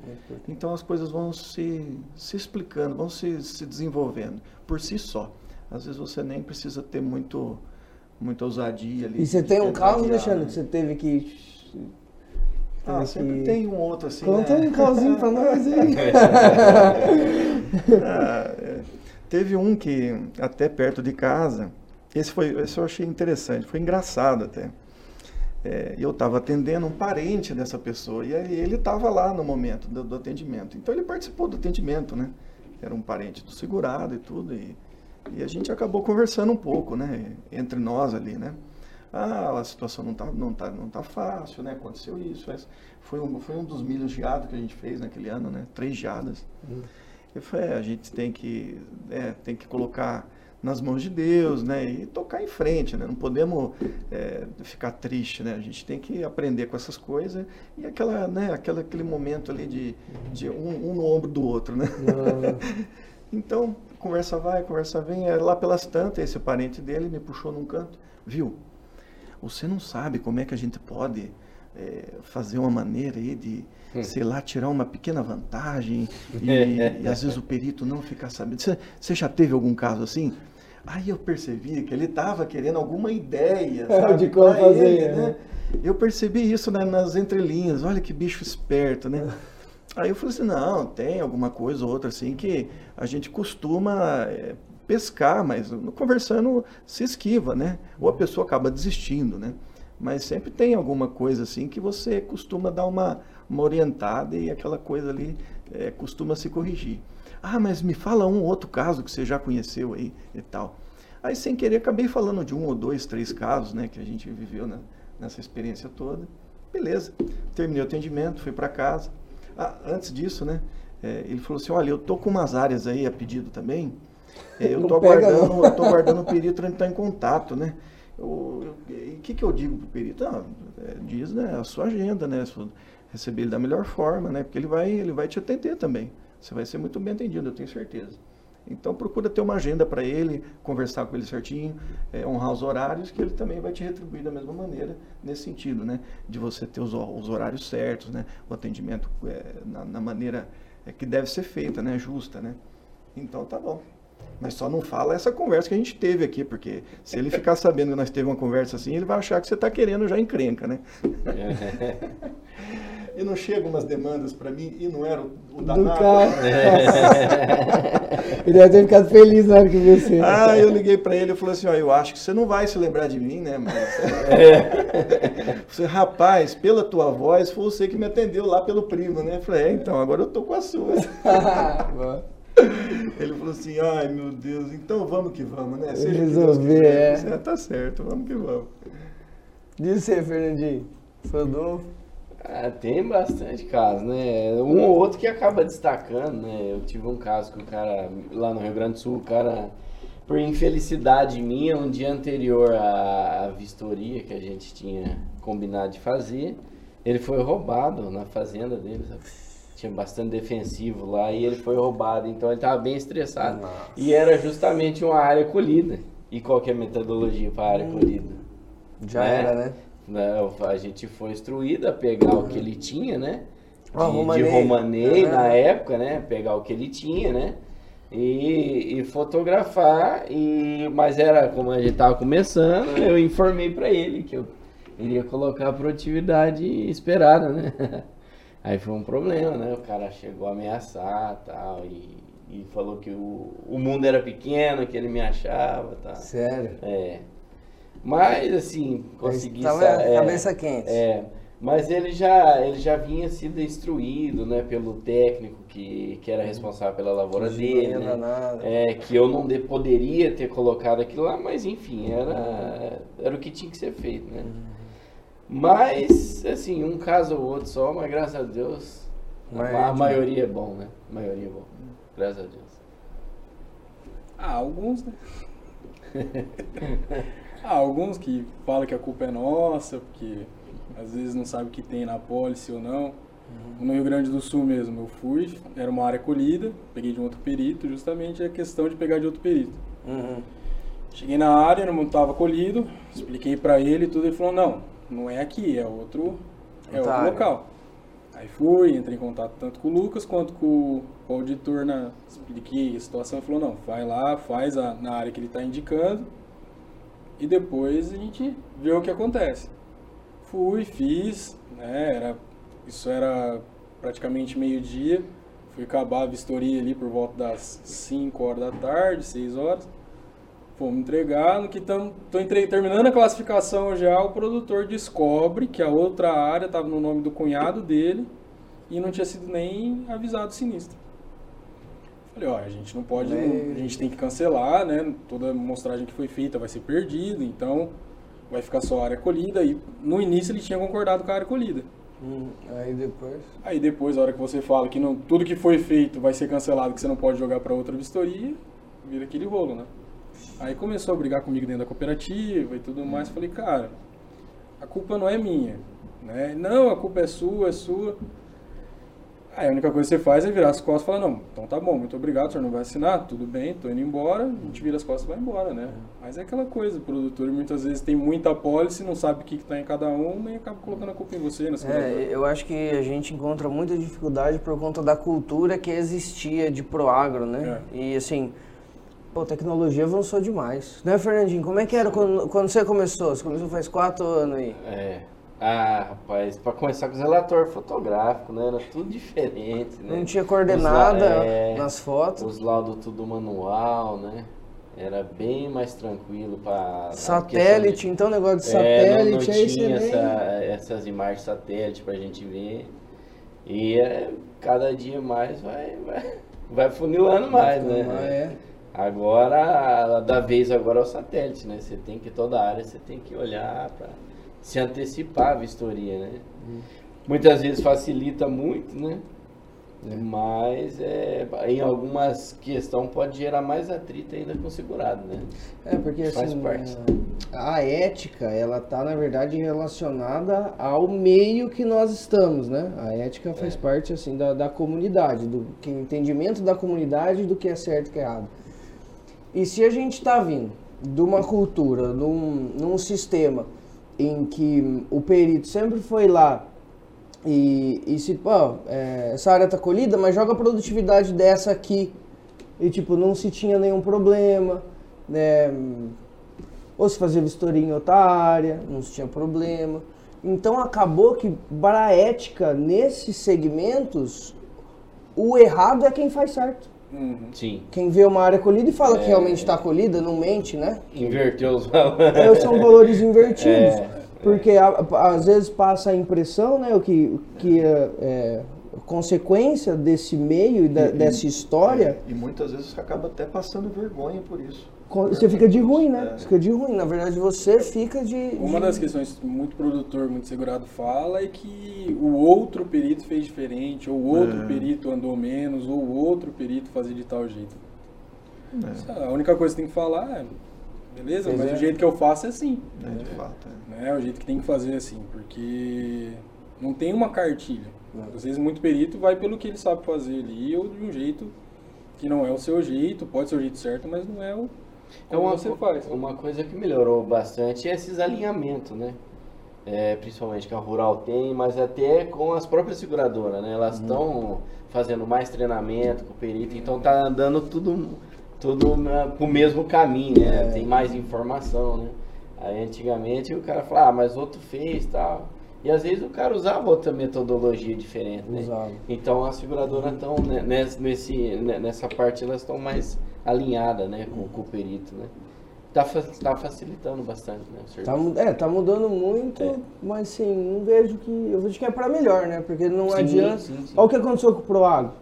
Então as coisas vão se, se explicando, vão se, se desenvolvendo por si só. Às vezes você nem precisa ter muito, muita ousadia ali. E você tem um guiar, Alexandre, né? que você teve que. Ah, teve sempre que- tem um outro assim. Conta né? um caosinho pra nós aí. Ah, é. Teve um que até perto de casa, esse foi, esse eu achei interessante, foi engraçado até. É, eu estava atendendo um parente dessa pessoa e aí ele estava lá no momento do, do atendimento. Então ele participou do atendimento, né? Era um parente do segurado e tudo e, e a gente acabou conversando um pouco, né? Entre nós ali, né? Ah, a situação não tá, não tá, não tá fácil, né? Aconteceu isso. essa- Foi um, foi um dos milhos geados que a gente fez naquele ano, né? Três geadas. Eu falei, é, a gente tem que, é, tem que colocar nas mãos de Deus, né? E tocar em frente, né? Não podemos é, ficar triste, né? A gente tem que aprender com essas coisas e aquela, né? Aquela, aquele momento ali de, de um, um no ombro do outro, né? Então, conversa vai, conversa vem. É lá pelas tantas, esse parente dele me puxou num canto. Viu? Você não sabe como é que a gente pode é, fazer uma maneira aí de, sei lá, tirar uma pequena vantagem e, e às vezes o perito não ficar sabendo. Você, você já teve algum caso assim? Aí eu percebi que ele estava querendo alguma ideia, sabe? De como fazer, ele, né? Eu percebi isso né, nas entrelinhas. Olha que bicho esperto, né? Aí eu falei assim, não, tem alguma coisa ou outra assim que a gente costuma é, pescar, mas no- conversando se esquiva, né? Ou a pessoa acaba desistindo, né? Mas sempre tem alguma coisa assim que você costuma dar uma, uma orientada e aquela coisa ali é, costuma se corrigir. Ah, mas me fala um outro caso que você já conheceu aí e tal. Aí sem querer acabei falando de um ou dois, três casos, né, que a gente viveu na- nessa experiência toda. Beleza, terminei o atendimento, fui para casa. Ah, antes disso, né, é, ele falou assim, olha, eu tô com umas áreas aí a pedido também. É, eu aguardando, não. eu tô aguardando o perito para entrar em contato, né? O que, que eu digo pro perito? Ah, é, diz né, a sua agenda, né? Receber ele da melhor forma, né? Porque ele vai, ele vai te atender também. Você vai ser muito bem atendido, eu tenho certeza. Então procura ter uma agenda para ele, conversar com ele certinho, é, honrar os horários, que ele também vai te retribuir da mesma maneira, nesse sentido, né? De você ter os, os horários certos, né? O atendimento é, na, na maneira é, que deve ser feita, né? Justa, né? Então tá bom. Mas só não fala essa conversa que a gente teve aqui, porque se ele ficar sabendo que nós teve uma conversa assim, ele vai achar que você está querendo já encrenca, né? E não chegam umas demandas para mim e não era o, o Do danado. cara. Ele deve ter ficado feliz na hora que viu você. Ah, eu liguei para ele e falei assim, ó, eu acho que você não vai se lembrar de mim, né? Mas... Você, rapaz, pela tua voz, foi você que me atendeu lá pelo primo, né? Eu falei, é, então, agora eu tô com a sua. Ele falou assim, ai meu Deus, então vamos que vamos, né? Seja o que Deus Resolver, quiser. é. Eu falei, tá certo, vamos que vamos. Diz você, Fernandinho. Rodolfo. Ah, tem bastante caso, né? Um ou outro que acaba destacando, né? Eu tive um caso que o cara, lá no Rio Grande do Sul, o cara, por infelicidade minha, um dia anterior à, à vistoria que a gente tinha combinado de fazer, ele foi roubado na fazenda dele, sabe? Tinha bastante defensivo lá e ele foi roubado, então ele estava bem estressado. E era justamente uma área colhida. E qual que é a metodologia para a área colhida? Já Né? era, né? Né, a gente foi instruído a pegar o que ele tinha, né? De, de romanei. romanei Ah. na época, né? Pegar o que ele tinha, né? E, e fotografar, e, mas era como a gente tava começando, eu informei para ele que eu iria colocar a produtividade esperada, né? Aí foi um problema, né? O cara chegou a ameaçar tal, e, e falou que o, o mundo era pequeno, que ele me achava tal. Sério. É. Mas assim, consegui Tava é, cabeça quente. É. Mas ele já, ele já vinha sido instruído, né, pelo técnico que, que era responsável pela lavoura dele, Não ia dar né? nada. É, que eu não de- poderia ter colocado aquilo lá, mas enfim, era, era o que tinha que ser feito, né? Mas, assim, um caso ou outro só, mas graças a Deus, a, Mas, a tipo- maioria é bom, né? A maioria é bom, graças a Deus. Ah, alguns, né? ah, alguns que falam que a culpa é nossa, porque às vezes não sabe o que tem na pólice ou não. No Rio Grande do Sul mesmo, eu fui, era uma área colhida, peguei de um outro perito, justamente a questão de pegar de outro perito. Uhum. Cheguei na área, não estava colhido, expliquei para ele e tudo, ele falou, não, não é aqui, é outro, é outro local. Aí fui, entrei em contato tanto com o Lucas quanto com, o auditor, na, expliquei a situação, falou, não, vai lá, faz a, na área que ele está indicando e depois a gente vê o que acontece. Fui, fiz, né, era, isso era praticamente meio-dia, fui acabar a vistoria ali por volta das 5 horas da tarde, 6 horas. Fomos entregar, no que estamos terminando a classificação já, o produtor descobre que a outra área estava no nome do cunhado dele e não tinha sido nem avisado sinistro. Falei, ó, a gente não pode, Meu. a gente tem que cancelar, né? Toda a mostragem que foi feita vai ser perdida, então vai ficar só a área colhida. E no início ele tinha concordado com a área colhida. Hum, aí depois. Aí depois, a hora que você fala que não, tudo que foi feito vai ser cancelado, que você não pode jogar para outra vistoria, vira aquele rolo, né? Aí começou a brigar comigo dentro da cooperativa e tudo mais. Falei, cara, a culpa não é minha, né? Não, a culpa é sua, é sua. Aí a única coisa que você faz é virar as costas e falar, não, então tá bom, muito obrigado, o senhor não vai assinar, tudo bem, tô indo embora, a gente vira as costas e vai embora, né? Mas é aquela coisa, o produtor muitas vezes tem muita pólice, não sabe o que, que tá em cada uma e acaba colocando a culpa em você, seguradora. É, eu acho que a gente encontra muita dificuldade por conta da cultura que existia de proagro, né? E assim, pô, tecnologia avançou demais. Né, Fernandinho? Como é que era quando, quando você começou? Você começou faz quatro anos aí. É. Ah, rapaz, pra começar com os relatórios fotográficos, né? Era tudo diferente, né? Não tinha coordenada la- é, nas fotos. Os laudos tudo manual, né? Era bem mais tranquilo para Satélite, então negócio de É, não, não satélite, tinha nem... essa- essas imagens satélite pra gente ver. E é, cada dia mais vai, vai, vai funilando mais, né? Ah, é. Agora, da vez agora é o satélite, né? Você tem que, toda área, você tem que olhar para se antecipar a vistoria, né? Hum. Muitas vezes facilita muito, né? Mas é, em algumas questões pode gerar mais atrito ainda com o segurado, né? É, porque Faz assim, parte. a ética, ela tá, na verdade, relacionada ao meio que nós estamos, né? A ética faz É. parte, assim, da, da comunidade, do que, entendimento da comunidade do que é certo e que é errado. E se a gente tá vindo de uma cultura, num, num sistema em que o perito sempre foi lá e, e se, pô, é, essa área tá colhida, mas joga a produtividade dessa aqui. E, tipo, não se tinha nenhum problema, né? Ou se fazia vistoria em outra área, não se tinha problema. Então, acabou que, para a ética, nesses segmentos, o errado é quem faz certo. Uhum. Sim. Quem vê uma área colhida e fala É. que realmente está colhida, não mente, né? Inverteu os valores. É, são valores invertidos. É, Porque a- a- às vezes passa a impressão, né, o que, que é, é consequência desse meio e da- E- dessa história, E muitas vezes acaba até passando vergonha por isso. Você fica de ruim, né? É. Fica de ruim. Na verdade, você fica de. Uma de- das questões que muito produtor, muito segurado fala é que o outro perito fez diferente, ou o outro É. perito andou menos, ou o outro perito fazia de tal jeito. É, Isso, A única coisa que tem que falar é, beleza, Pois mas é. o jeito que eu faço é assim. é, de fato. é. Né? O jeito que tem que fazer é assim, porque não tem uma cartilha. Às vezes muito perito vai pelo que ele sabe fazer ali, ou de um jeito que não é o seu jeito, pode ser o jeito certo, mas não é o É como uma, você faz. uma coisa que melhorou bastante é esses alinhamentos, né? É, principalmente que a Rural tem, mas até com as próprias seguradoras, né? Elas estão fazendo mais treinamento com o perito, então tá andando tudo, tudo na, pro mesmo caminho, né? Tem mais informação, né? Aí antigamente o cara falava, ah, mas outro fez tal. E às vezes o cara usava outra metodologia diferente, né? Usava. Então as seguradoras estão nesse, né, nessa parte elas estão mais alinhadas, né, com, com o perito, né? Tá, tá facilitando bastante, né, o serviço. Tá, é, tá mudando muito, É. mas sim, não vejo que. Eu vejo que é para melhor, né? Porque não Sim, adianta. sim, sim. Olha o que aconteceu com o Proagro.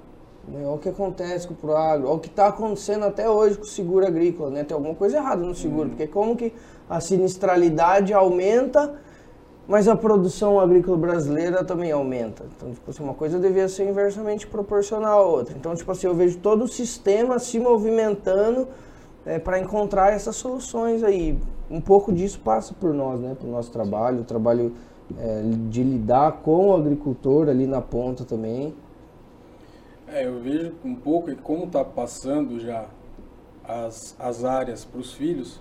Né? Olha o que acontece com o Proagro. Olha o que está acontecendo até hoje com o seguro agrícola. Né? Tem alguma coisa errada no seguro. Porque como que a sinistralidade aumenta, mas a produção agrícola brasileira também aumenta. Então, tipo assim, uma coisa devia ser inversamente proporcional à outra. Então, tipo assim, eu vejo todo o sistema se movimentando para encontrar essas soluções aí. Um pouco disso passa por nós, né? Por nosso trabalho, o trabalho é, de lidar com o agricultor ali na ponta também. É, eu vejo um pouco que como está passando já as, as áreas para os filhos,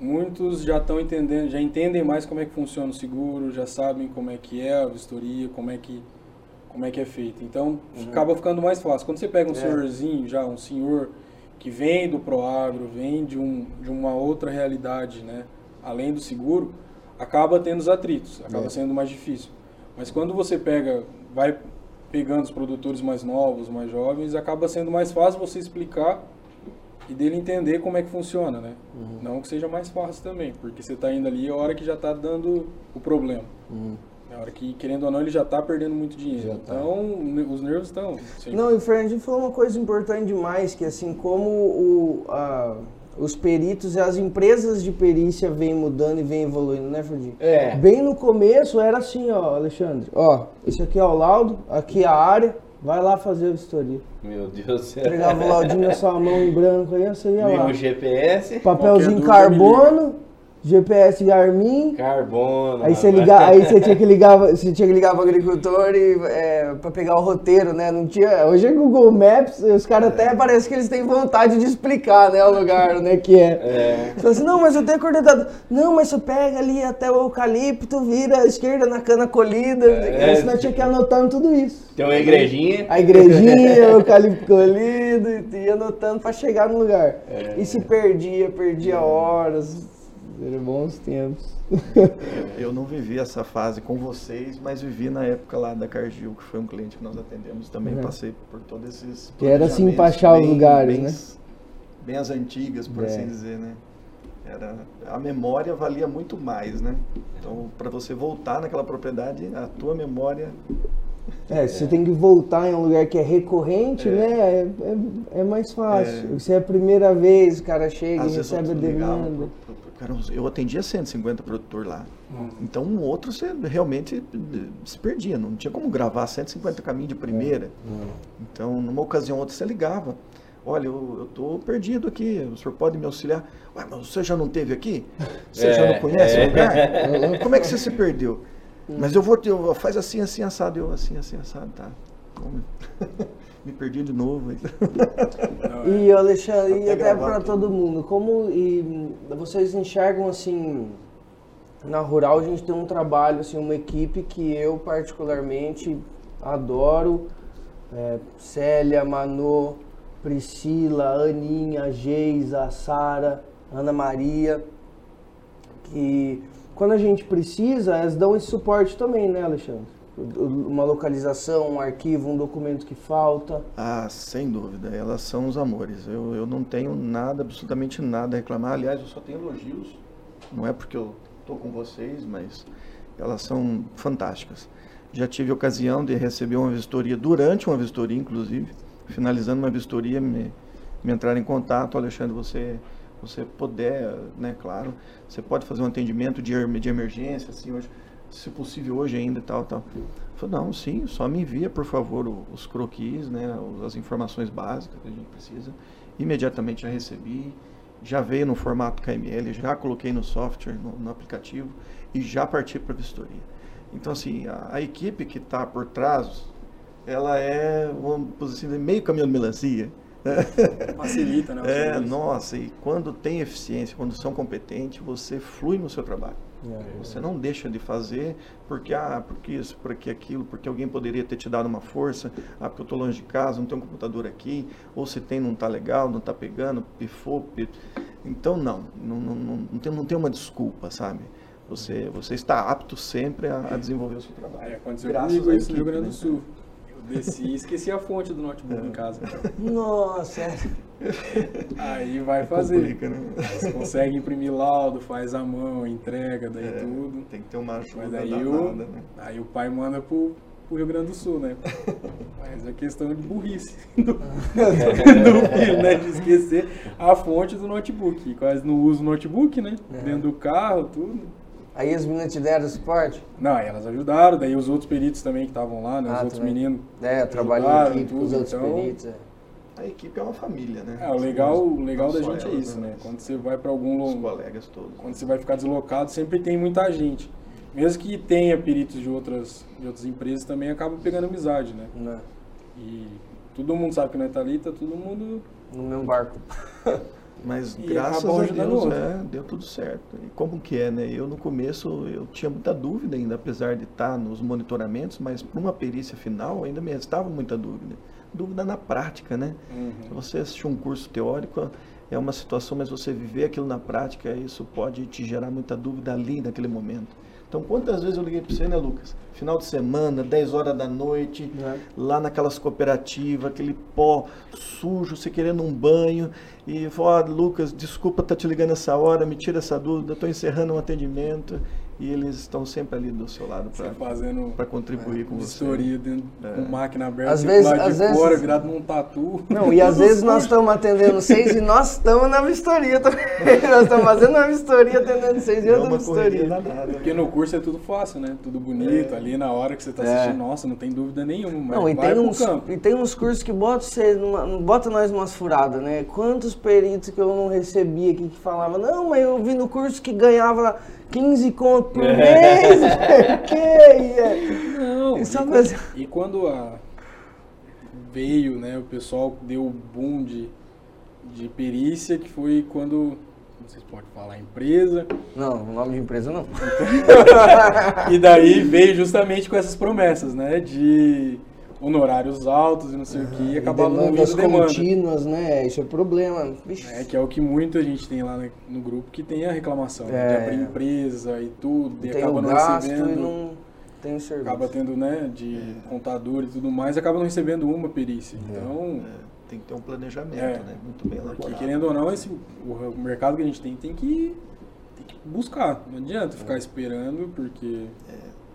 muitos já estão entendendo, já entendem mais como é que funciona o seguro, já sabem como é que é a vistoria, como é que como é que é feito. Então acaba ficando mais fácil. Quando você pega um É. senhorzinho, já um senhor que vem do Proagro, vem de, um, de uma outra realidade, né, além do seguro, acaba tendo os atritos, acaba É. sendo mais difícil. Mas quando você pega, vai pegando os produtores mais novos, mais jovens, acaba sendo mais fácil você explicar e dele entender como é que funciona, né? Uhum. Não que seja mais fácil também, porque você está indo ali a hora que já está dando o problema. É a hora que, querendo ou não, ele já está perdendo muito dinheiro. Já tá. Então, ne- os nervos estão. sempre- Não, e o Fernandinho falou uma coisa importante demais, que assim, como o, a- os peritos e as empresas de perícia vêm mudando e vêm evoluindo, né, Fernandinho? É. Bem no começo era assim, ó, Alexandre, ó, esse aqui é o laudo, aqui é a área, vai lá fazer a vistoria. Meu Deus do céu. Entregava o laudinho na sua mão em branco aí, você ia Vem lá. o GPS, Papelzinho carbono, GPS Garmin, carbono. Aí você, rapaz. liga, aí você tinha que ligar, você tinha que ligar pro agricultor e, é, pra pegar o roteiro, né? Não tinha. Hoje é Google Maps, os caras até parece que eles têm vontade de explicar, né, o lugar, né, que é. É. Fala assim, não, mas eu tenho coordenado. Não, mas você pega ali até o eucalipto, vira à esquerda na cana colhida. É, nós tinha que ir anotando tudo isso. Tem uma igrejinha. A igrejinha, o eucalipto colhido, e anotando pra chegar no lugar. É. E se perdia, perdia horas. Eram bons tempos. Eu não vivi essa fase com vocês, mas vivi na época lá da Cargill, que foi um cliente que nós atendemos. Também Uhum. passei por todos esses. Que era assim, planejamentos pra achar os lugares, bem- né? Bem as antigas, por É. assim dizer, né? Era, a memória valia muito mais, né? Então, para você voltar naquela propriedade, a tua memória É, você tem que voltar em um lugar que é recorrente, É. né? É, é, é mais fácil. É. Se é a primeira vez, o cara chega Às e recebe a demanda. pro- pro- eu atendia 150 produtor lá. Hum. Então um outro você realmente se perdia, não tinha como gravar 150 caminhos de primeira. Então, numa ocasião ou outra você ligava. Olha, eu, tô perdido aqui, o senhor pode me auxiliar? Ué, mas você já não teve aqui? Você já É, não conhece é. o lugar? Como é que você se perdeu? Mas eu vou, eu, faz assim, assim, assado. Eu, assim, assim, assado, tá. Bom, me perdi de novo. Não, é. E Alexandre, e Até até gravar para todo mundo, como e, vocês enxergam assim, na rural a gente tem um trabalho, assim, uma equipe que eu particularmente adoro, é, Célia, Manô, Priscila, Aninha, Geisa, Sara, Ana Maria, que quando a gente precisa, elas dão esse suporte também, né, Alexandre? Uma localização, um arquivo, um documento que falta. Ah, sem dúvida, elas são os amores. Eu, eu não tenho nada, absolutamente nada a reclamar. Aliás, eu só tenho elogios. Não é porque eu estou com vocês, mas elas são fantásticas. Já tive ocasião de receber uma vistoria, durante uma vistoria, inclusive, finalizando uma vistoria, me, me entrar em contato. Alexandre, você, você puder, né, claro, você pode fazer um atendimento de, de emergência, assim, hoje, se possível hoje ainda, tal, tal. Falei, não, sim, só me envia, por favor, os croquis, né, as informações básicas que a gente precisa. Imediatamente já recebi, já veio no formato KML, já coloquei no software, no, no aplicativo e já parti para a vistoria. Então, assim, a, a equipe que está por trás, ela é, vamos dizer assim, meio caminhão de melancia. Facilita, né? É, nossa, e quando tem eficiência, quando são competentes, você flui no seu trabalho. Você não deixa de fazer porque, ah, porque isso, porque aquilo, porque alguém poderia ter te dado uma força, ah, porque eu estou longe de casa, não tenho um computador aqui, ou se tem, não está legal, não está pegando, pifou, pi- Então, não, não, não, não, não tem, não tem uma desculpa, sabe? Você, você está apto sempre a, a desenvolver o seu trabalho. Aí aconteceu Graças comigo isso no Rio Grande do né? Sul. Eu desci e esqueci a fonte do notebook É. em casa. Nossa, é. Aí vai fazer. Complica, né? Você consegue imprimir laudo, faz a mão, entrega, daí É, tudo. Tem que ter uma ajuda Mas aí danada, o, né? aí o pai manda pro, pro Rio Grande do Sul, né? Mas é questão de burrice do, do filho, né? De esquecer a fonte do notebook. Quase não usa o notebook, né? É. Dentro do carro, tudo. Aí as meninas te deram suporte? Não, aí elas ajudaram, daí os outros peritos também que estavam lá, né? Os Ah, outros também. meninos. É, em Ajudaram, equipe com os tudo, outros então- peritos. é. A equipe é uma família, né? É, o legal, o legal da gente é isso, né? mas Quando você vai pra algum Os lugar. colegas todos. quando você vai ficar deslocado, sempre tem muita gente. Mesmo que tenha peritos de outras, de outras empresas, também acaba pegando amizade, né? Né? E todo mundo sabe que não é Thalita, todo mundo. No mesmo barco. Mas E graças a Deus, é, deu tudo certo. E como que é, né? Eu no começo eu tinha muita dúvida ainda, apesar de estar nos monitoramentos, mas para uma perícia final ainda me restava muita dúvida. Dúvida na prática, né? Uhum. Você assistir um curso teórico é uma situação, mas você viver aquilo na prática, isso pode te gerar muita dúvida ali naquele momento. Então, quantas vezes eu liguei para você, né, Lucas? Final de semana, 10 horas da noite, Né? lá naquelas cooperativas, aquele pó sujo, você querendo um banho, e falou, ó, Lucas, desculpa estar te ligando essa hora, me tira essa dúvida, estou encerrando um atendimento, e eles estão sempre ali do seu lado para contribuir com você. vistoria dentro, É. com máquina aberta, Às vezes- lá de às vezes- fora, virado num tatu. Não, e às vezes nós estamos atendendo seis e nós estamos na vistoria também. nós estamos fazendo uma vistoria, atendendo seis e É outra vistoria. danada. Porque no curso é tudo fácil, né? Tudo bonito, ali na hora que você tá É. assistindo, nossa, não tem dúvida nenhuma, mas Não, e vai tem, pro uns, campo. e tem uns cursos que botam você numa, bota nós numas furadas, né? Quantos peritos que eu não recebi aqui que falava, não, mas eu vi no curso que ganhava 15 conto por mês. que é? Não, Isso e, é e quando a veio, né, o pessoal deu o boom de, de perícia, que foi quando, não sei se pode falar empresa, Não, nome de empresa não. e daí veio justamente com essas promessas, né, de honorários altos e não sei o que, e acabava não demandas vindo demanda. contínuas, né? Isso é problema. É, que é o que muita gente tem lá no, no grupo, que tem a reclamação, né, É. de abrir empresa e tudo, e tem acaba não gasto recebendo. e não tem o serviço. acaba tendo, né, de É. contador e tudo mais, acaba não recebendo uma perícia. Então, É, tem que ter um planejamento, É. né? Muito bem porque elaborado. querendo ou não, esse, o, mercado que a gente tem tem que, tem que buscar. Não adianta É. ficar esperando, porque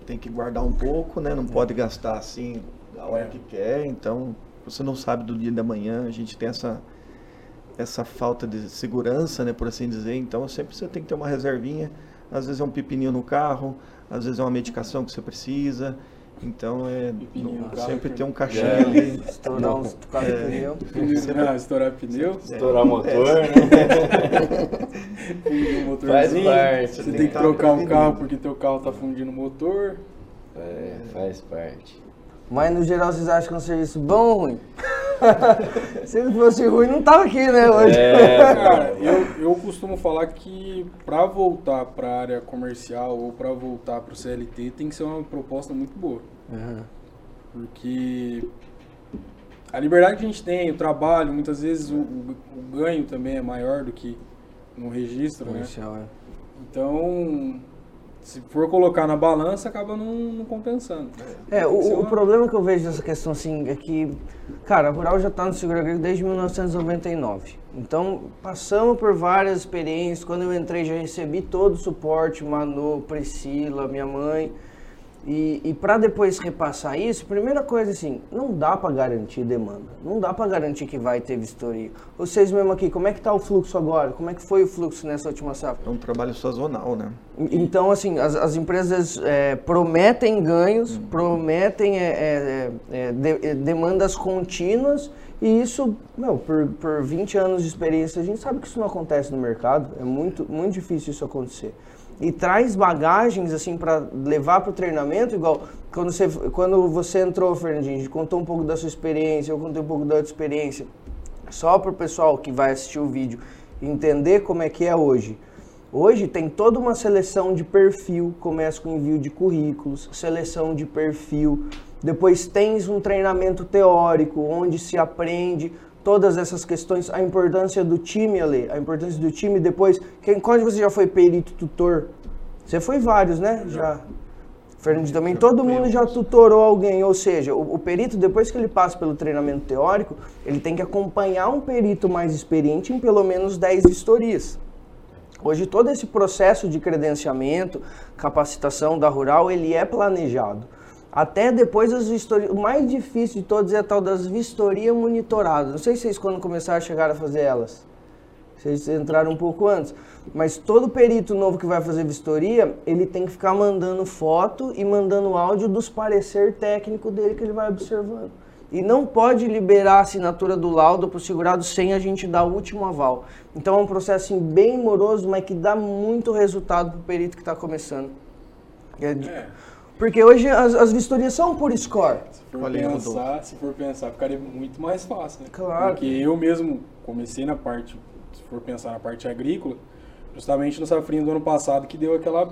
Tem que guardar um pouco, né? Não pode gastar assim a hora É. que quer. Então, você não sabe do dia da manhã. A gente tem essa essa falta de segurança, né? Por assim dizer. Então, sempre você tem que ter uma reservinha. Às vezes é um pepininho no carro, às vezes é uma medicação que você precisa. Então, é no carro, sempre ter um caixinha É. ali. Estourar uns quatro É. pneus. ah, estourar pneu, Estourar o motor, né? o motorzinho, Faz parte. você tem que tá trocar um prevenido. carro porque teu carro tá fundindo o motor. É, faz parte. Mas no geral vocês acham que é um serviço bom ou ruim? Se ele fosse ruim, não tava aqui, né, hoje. É, Cara, eu, eu costumo falar que para voltar para a área comercial ou para voltar para o CLT tem que ser uma proposta muito boa. Uhum. Porque a liberdade que a gente tem, o trabalho, muitas vezes o, o- o ganho também é maior do que no registro, né? Comercial, é. Então, se for colocar na balança, acaba não, não compensando. É, o, o uma- problema que eu vejo dessa questão assim é que, cara, a Rural já está no seguro agrícola desde 1999. Então, passamos por várias experiências. Quando eu entrei, já recebi todo o suporte, Manu, Priscila, minha mãe. E, e para depois repassar isso, primeira coisa assim, não dá para garantir demanda. Não dá para garantir que vai ter vistoria. Vocês mesmo aqui, como é que tá o fluxo agora? Como é que foi o fluxo nessa última safra? É um trabalho sazonal, né? Então, assim, as, as empresas é, prometem ganhos, prometem é, é, é, de- é, demandas contínuas e isso, meu, por, por 20 anos de experiência, a gente sabe que isso não acontece no mercado, é muito, muito difícil isso acontecer. E traz bagagens, assim, para levar para o treinamento, igual quando você, quando você entrou, Fernandinho, contou um pouco da sua experiência, eu contei um pouco da outra experiência, só para o pessoal que vai assistir o vídeo entender como é que é hoje. Hoje tem toda uma seleção de perfil, começa com envio de currículos, seleção de perfil, depois tens um treinamento teórico onde se aprende todas essas questões, a importância do time ali, a importância do time depois, quem, quando você já foi perito tutor? Você foi vários, né? Já. Fernando também, todo mundo já tutorou alguém, ou seja, o, o perito, depois que ele passa pelo treinamento teórico, ele tem que acompanhar um perito mais experiente em pelo menos 10 vistorias. Hoje todo esse processo de credenciamento, capacitação da rural, ele é planejado. Até depois as vistorias, o mais difícil de todos é a tal das vistorias monitoradas. Não sei se vocês quando começaram a chegar a fazer elas. Vocês entraram um pouco antes. Mas todo perito novo que vai fazer vistoria, ele tem que ficar mandando foto e mandando áudio dos parecer técnico dele que ele vai observando. E não pode liberar a assinatura do laudo para o segurado sem a gente dar o último aval. Então é um processo assim, bem moroso, mas que dá muito resultado para o perito que está começando. É É, Porque hoje as, as vistorias são por score. se for Olha pensar, se for pensar, ficaria muito mais fácil, né? Claro. Porque eu mesmo comecei na parte se for pensar na parte agrícola, justamente no safrinho do ano passado que deu aquela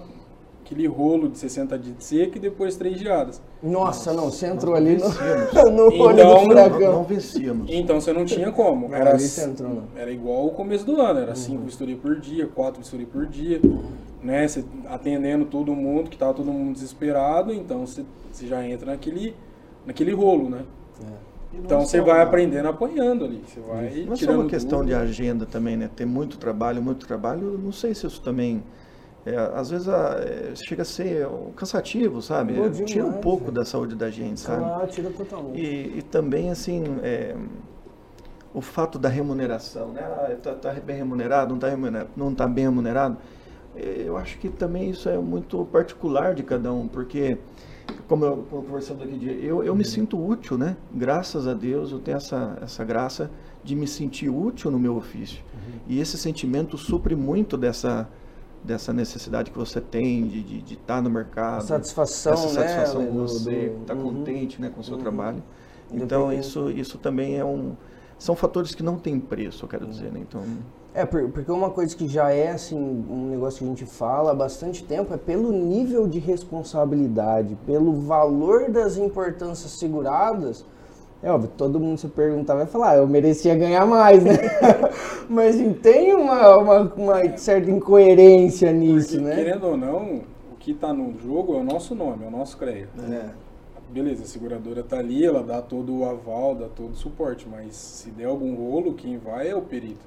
aquele rolo de 60 dias de seca e depois três geadas. Nossa, não, você entrou ali no, vencemos. no olho Então, do Não, furacão. não vencíamos. Então você não tinha como. Não, Era, ali você entrou, não. era igual o começo do ano, Uhum. era cinco vistorias por dia, quatro vistorias por dia, né? Você atendendo todo mundo, que tava todo mundo desesperado, então você, você já entra naquele, naquele rolo, né? Não Então é você vai aprendendo apoiando ali. Você vai Não é só tirando uma questão tudo. de agenda também, né? Ter muito trabalho, muito trabalho. Não sei se isso também. É, às vezes a- é, chega a ser cansativo, sabe? Pô, Tira um demais, pouco velho. da saúde da gente, sabe? Tira totalmente. E, e também, assim, é, o fato da remuneração, né? Ah, tá, tá bem remunerado, não tá, não tá bem remunerado. É, Eu acho que também isso é muito particular de cada um, porque, como eu como conversando aqui, de- eu, eu me sinto útil, né? Graças a Deus eu tenho essa, essa graça de me sentir útil no meu ofício. E esse sentimento supre muito dessa, dessa necessidade que você tem de estar de, estar no mercado Satisfação, essa né? satisfação do- você do- está uhum. contente né, com o seu Uhum. trabalho. Então isso, isso também é um são fatores que não têm preço, eu quero dizer, né? Então É, por- porque uma coisa que já é assim, um negócio que a gente fala há bastante tempo é pelo nível de responsabilidade, pelo valor das importâncias seguradas. É óbvio, todo mundo se perguntar vai falar, ah, eu merecia ganhar mais, né? Mas assim, tem uma, uma, uma certa incoerência nisso, Porque, né? Querendo ou não, o que está no jogo é o nosso nome, é o nosso CREA. É. Beleza, a seguradora tá ali, ela dá todo o aval, dá todo o suporte, mas se der algum rolo, quem vai é o perito.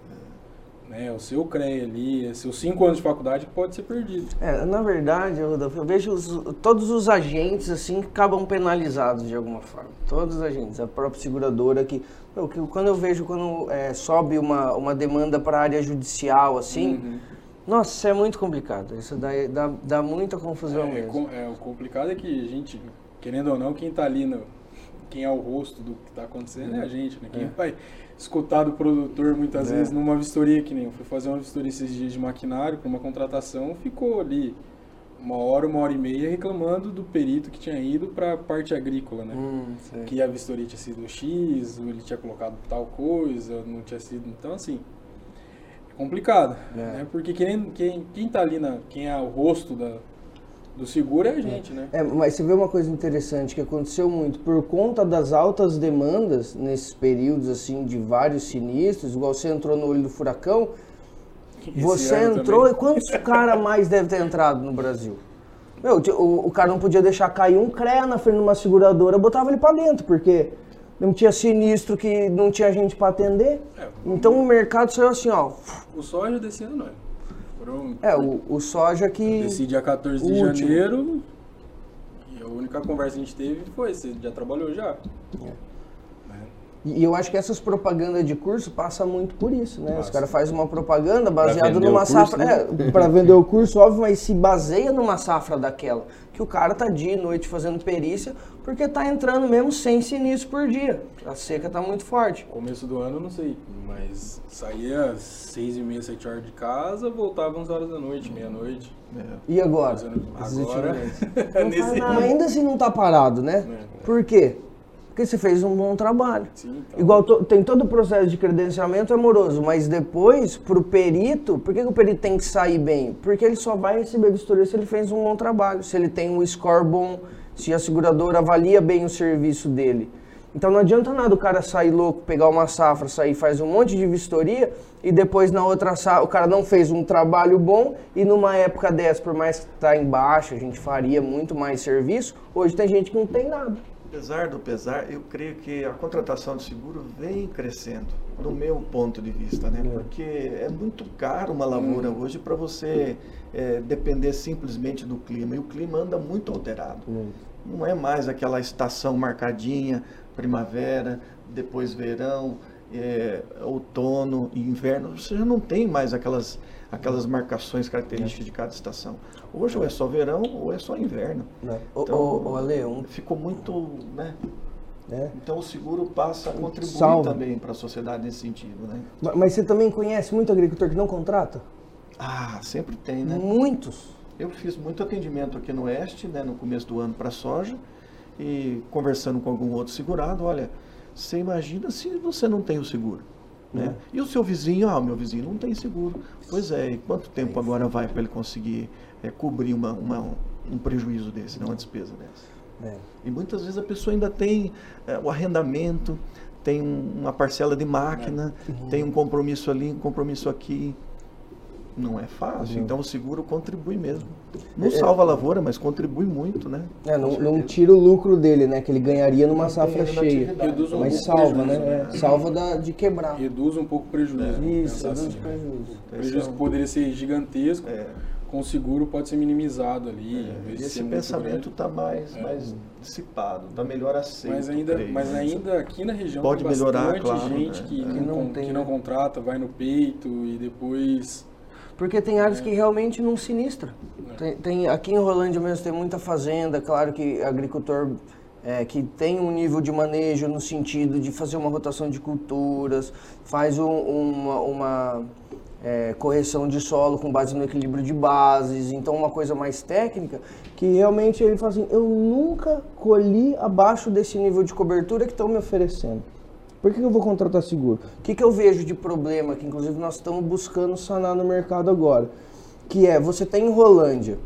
Né? O seu CREA ali, é seus cinco anos de faculdade pode ser perdido. É, na verdade, Rodolfo, eu vejo os- todos os agentes assim que acabam penalizados de alguma forma. Todos os agentes, a própria seguradora que, meu, que quando eu vejo quando é, sobe uma, uma demanda para a área judicial assim, Uhum. nossa, isso é muito complicado. Isso dá, dá, dá muita confusão É, mesmo. com- é, o complicado é que a gente, querendo ou não, quem tá ali, no, quem é o rosto do que tá acontecendo é a gente, né? Quem vai escutar do produtor muitas É. vezes numa vistoria, que nem eu fui fazer uma vistoria esses dias de maquinário para uma contratação, ficou ali uma hora, uma hora e meia reclamando do perito que tinha ido para a parte agrícola, né? Hum, que a vistoria tinha sido X, ele tinha colocado tal coisa, não tinha sido. Então, assim, é complicado. É. Né? Porque quem, quem, quem tá ali, na, quem é o rosto da, do seguro é a gente, né? É, mas você vê uma coisa interessante que aconteceu muito por conta das altas demandas nesses períodos assim de vários sinistros, igual você entrou no olho do furacão, Esse Você entrou também. e quantos cara mais deve ter entrado no Brasil? Meu, o, o cara não podia deixar cair um CREA na frente de uma seguradora, botava ele pra dentro, porque não tinha sinistro que não tinha gente pra atender. É, Então o mercado saiu assim, ó. o soja desse ano não é. Foram, É, o, o soja que. Desse dia 14 o de último. janeiro. E a única conversa que a gente teve foi: você já trabalhou já? É. E eu acho que essas propagandas de curso passam muito por isso, né? Os Passa. caras fazem uma propaganda baseada numa curso, safra. né? É, pra vender o curso, óbvio, mas se baseia numa safra daquela. Que o cara tá dia e noite fazendo perícia porque tá entrando mesmo 100 sinistros por dia. A seca tá muito forte. Começo do ano, eu não sei, mas saía às 6 e meia, 7 horas de casa, voltava 11 horas da noite, meia-noite. é, E agora? Fazendo- Agora, nesse... Ainda assim não tá parado, né? É. Por quê? Porque você fez um bom trabalho. Sim, então. Igual to- tem todo o processo de credenciamento amoroso, mas depois, pro perito, por que, que o perito tem que sair bem? Porque ele só vai receber vistoria se ele fez um bom trabalho, se ele tem um score bom, se a seguradora avalia bem o serviço dele. Então não adianta nada o cara sair louco, pegar uma safra, sair faz um monte de vistoria e depois na outra safra o cara não fez um trabalho bom e numa época dessa, por mais que tá embaixo, a gente faria muito mais serviço, hoje tem gente que não tem nada. Apesar do pesar, eu creio que a contratação de seguro vem crescendo, do meu ponto de vista, né? Porque é muito caro uma lavoura hoje para você é, depender simplesmente do clima. E o clima anda muito alterado. Não é mais aquela estação marcadinha, primavera, depois verão, é, outono e inverno. Você já não tem mais aquelas, aquelas marcações características de cada estação. Hoje ou é só verão ou é só inverno. Ô, Então, ô, ô, Ale, um, Ficou muito, né? né? Então o seguro passa a contribuir Salve. também para a sociedade nesse sentido, né? Ma- Mas você também conhece muito agricultor que não contrata? Ah, sempre tem, né? Muitos. Eu fiz muito atendimento aqui no Oeste, né, no começo do ano para soja, e conversando com algum outro segurado, olha, você imagina se você não tem o seguro. Né? E o seu vizinho, ah, o meu vizinho não tem seguro. Pois é, e quanto tempo agora vai para ele conseguir é, cobrir uma, uma, um prejuízo desse, né? uma despesa dessa? É. E muitas vezes a pessoa ainda tem é, o arrendamento, tem um- uma parcela de máquina, tem um compromisso ali, um compromisso aqui. Não é fácil. Então o seguro contribui mesmo. Não salva a lavoura, mas contribui muito, né? É, não, não tira o lucro dele, né? Que ele ganharia numa Não safra cheia. um Mas pouco salva, né? prejuízo, É, salva da, de quebrar. Reduz um pouco o prejuízo. vamos Isso, reduz assim. o prejuízo. O prejuízo que poderia ser gigantesco, É, com o seguro pode ser minimizado ali. e esse pensamento está mais, É. mais dissipado, está melhor aceito. Mas ainda, creio, mas né? ainda aqui na região Pode tem melhorar, bastante claro, gente né? que, É. não, Que não con- tem, que não né? contrata, vai no peito e depois. Porque tem áreas que realmente não sinistra. Tem, tem- aqui em Rolândia mesmo tem muita fazenda, claro que agricultor é, que tem um nível de manejo no sentido de fazer uma rotação de culturas, faz um- uma, uma, é, correção de solo com base no equilíbrio de bases, então uma coisa mais técnica, que realmente ele fala assim, eu nunca colhi abaixo desse nível de cobertura que estão me oferecendo. Por que eu vou contratar seguro? O que, que eu vejo de problema, que inclusive nós estamos buscando sanar no mercado agora? Que é, você tem em Rolândia,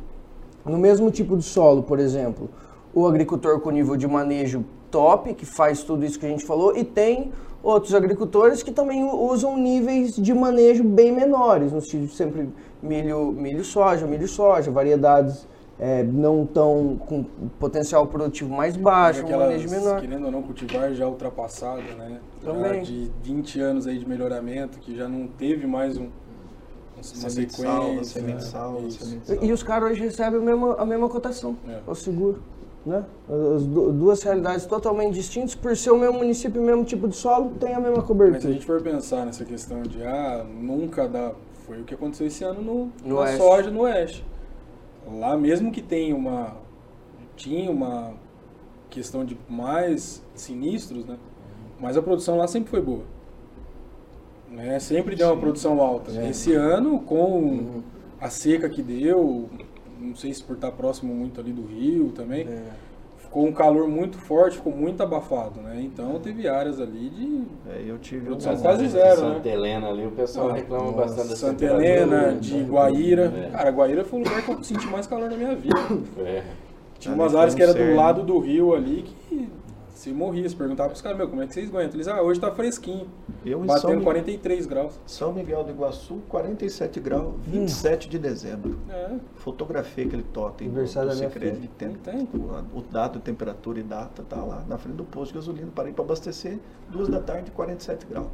no mesmo tipo de solo, por exemplo, o agricultor com nível de manejo top, que faz tudo isso que a gente falou, e tem outros agricultores que também usam níveis de manejo bem menores, no sentido sempre milho, milho soja, milho soja, variedades é, não tão com potencial produtivo mais baixo, um manejo menor. querendo ou não, cultivar já ultrapassada, né? Já Também. de 20 anos aí de melhoramento, que já não teve mais um, uma sequência. salva, semente né? salva, semente E, e os caras hoje recebem a mesma, a mesma cotação, É. o seguro. Né? As du- duas realidades totalmente distintas, por ser o mesmo município, o mesmo tipo de solo, tem a mesma Mas se a cobertura. gente for pensar nessa questão de, ah, nunca dá. Foi o que aconteceu esse ano no, No na soja no Oeste. Lá mesmo que tenha uma. Tinha uma questão de mais sinistros, né? Mas a produção lá sempre foi boa. Né? Sempre deu uma produção alta. É. Esse ano, com Uhum. a seca que deu, não sei se por estar próximo muito ali do rio também, É. ficou um calor muito forte, ficou muito abafado, né? Então teve áreas ali de É, eu tive Produção uma- quase zero, né? Santa Helena ali, o pessoal Ah, reclama nossa, bastante da Santa Helena, né? de Guaíra. É. Cara, Guaíra foi o lugar que eu senti mais calor na minha vida. É. Tinha Ali umas áreas um que era do lado do rio ali que se morria. Se perguntava pros caras, meu, como é que vocês aguentam? Eles, ah, hoje tá fresquinho. Eu em São, Batendo Mi- 43 graus. São Miguel do Iguaçu, 47 graus, 27 de dezembro. É, Fotografei aquele totem Aniversário do da minha Sicredi, filha. tem, Tem. O, o dado, temperatura e data tá lá na frente do posto de gasolina. Parei para abastecer, duas da tarde, 47 graus.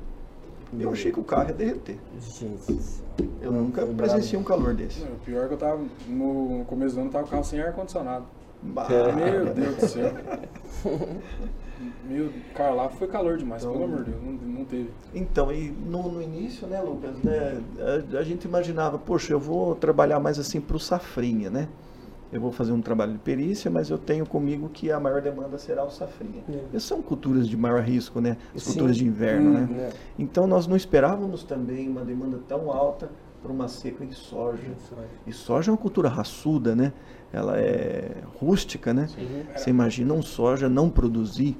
Eu achei que o carro ia derreter. Jesus. Eu nunca presenciei um calor desse. não, o pior é que eu tava, no, começo do ano, eu tava com o carro sem ar-condicionado. Bah, Meu Deus do céu. Meu, cara, lá foi calor demais, Então- pelo amor de Deus, não, não teve. Então, e no, no início, né, Lucas, né, a, a gente imaginava, poxa, eu vou trabalhar mais assim para o safrinha, né? Eu vou fazer um trabalho de perícia, mas eu tenho comigo que a maior demanda será o safrinha. É. São culturas de maior risco, né? As Sim. culturas de inverno, Hum, né? né? Então, nós não esperávamos também uma demanda tão alta para uma seca em soja. E soja é uma cultura raçuda, né? Ela é rústica, né? Você imagina um soja não produzir,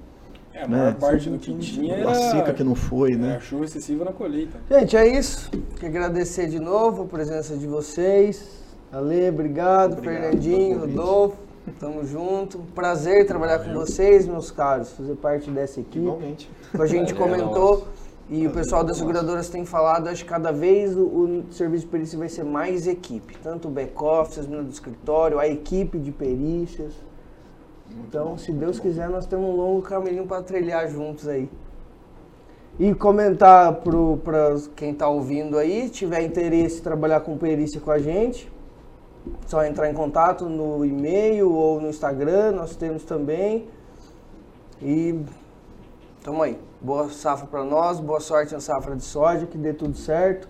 É, a Né? maior parte do que tinha era, uma seca que não foi, né? chuva excessiva na colheita. Gente, é isso. Quero agradecer de novo a presença de vocês. Ale, obrigado. Obrigado Fernandinho. Rodolfo, tamo junto. Prazer trabalhar com vocês, meus caros, fazer parte dessa equipe. Igualmente. A gente Valeu, comentou e o pessoal das seguradoras tem falado, acho que cada vez o, o serviço de perícia vai ser mais equipe. Tanto o back-office, as meninas do escritório, a equipe de perícias. Então, se Deus quiser, nós temos um longo caminho para trilhar juntos aí. E comentar para quem está ouvindo aí, tiver interesse em trabalhar com perícia com a gente, só entrar em contato no e-mail ou no Instagram, nós temos também. E tamo aí. Boa safra para nós, boa sorte na safra de soja, que dê tudo certo.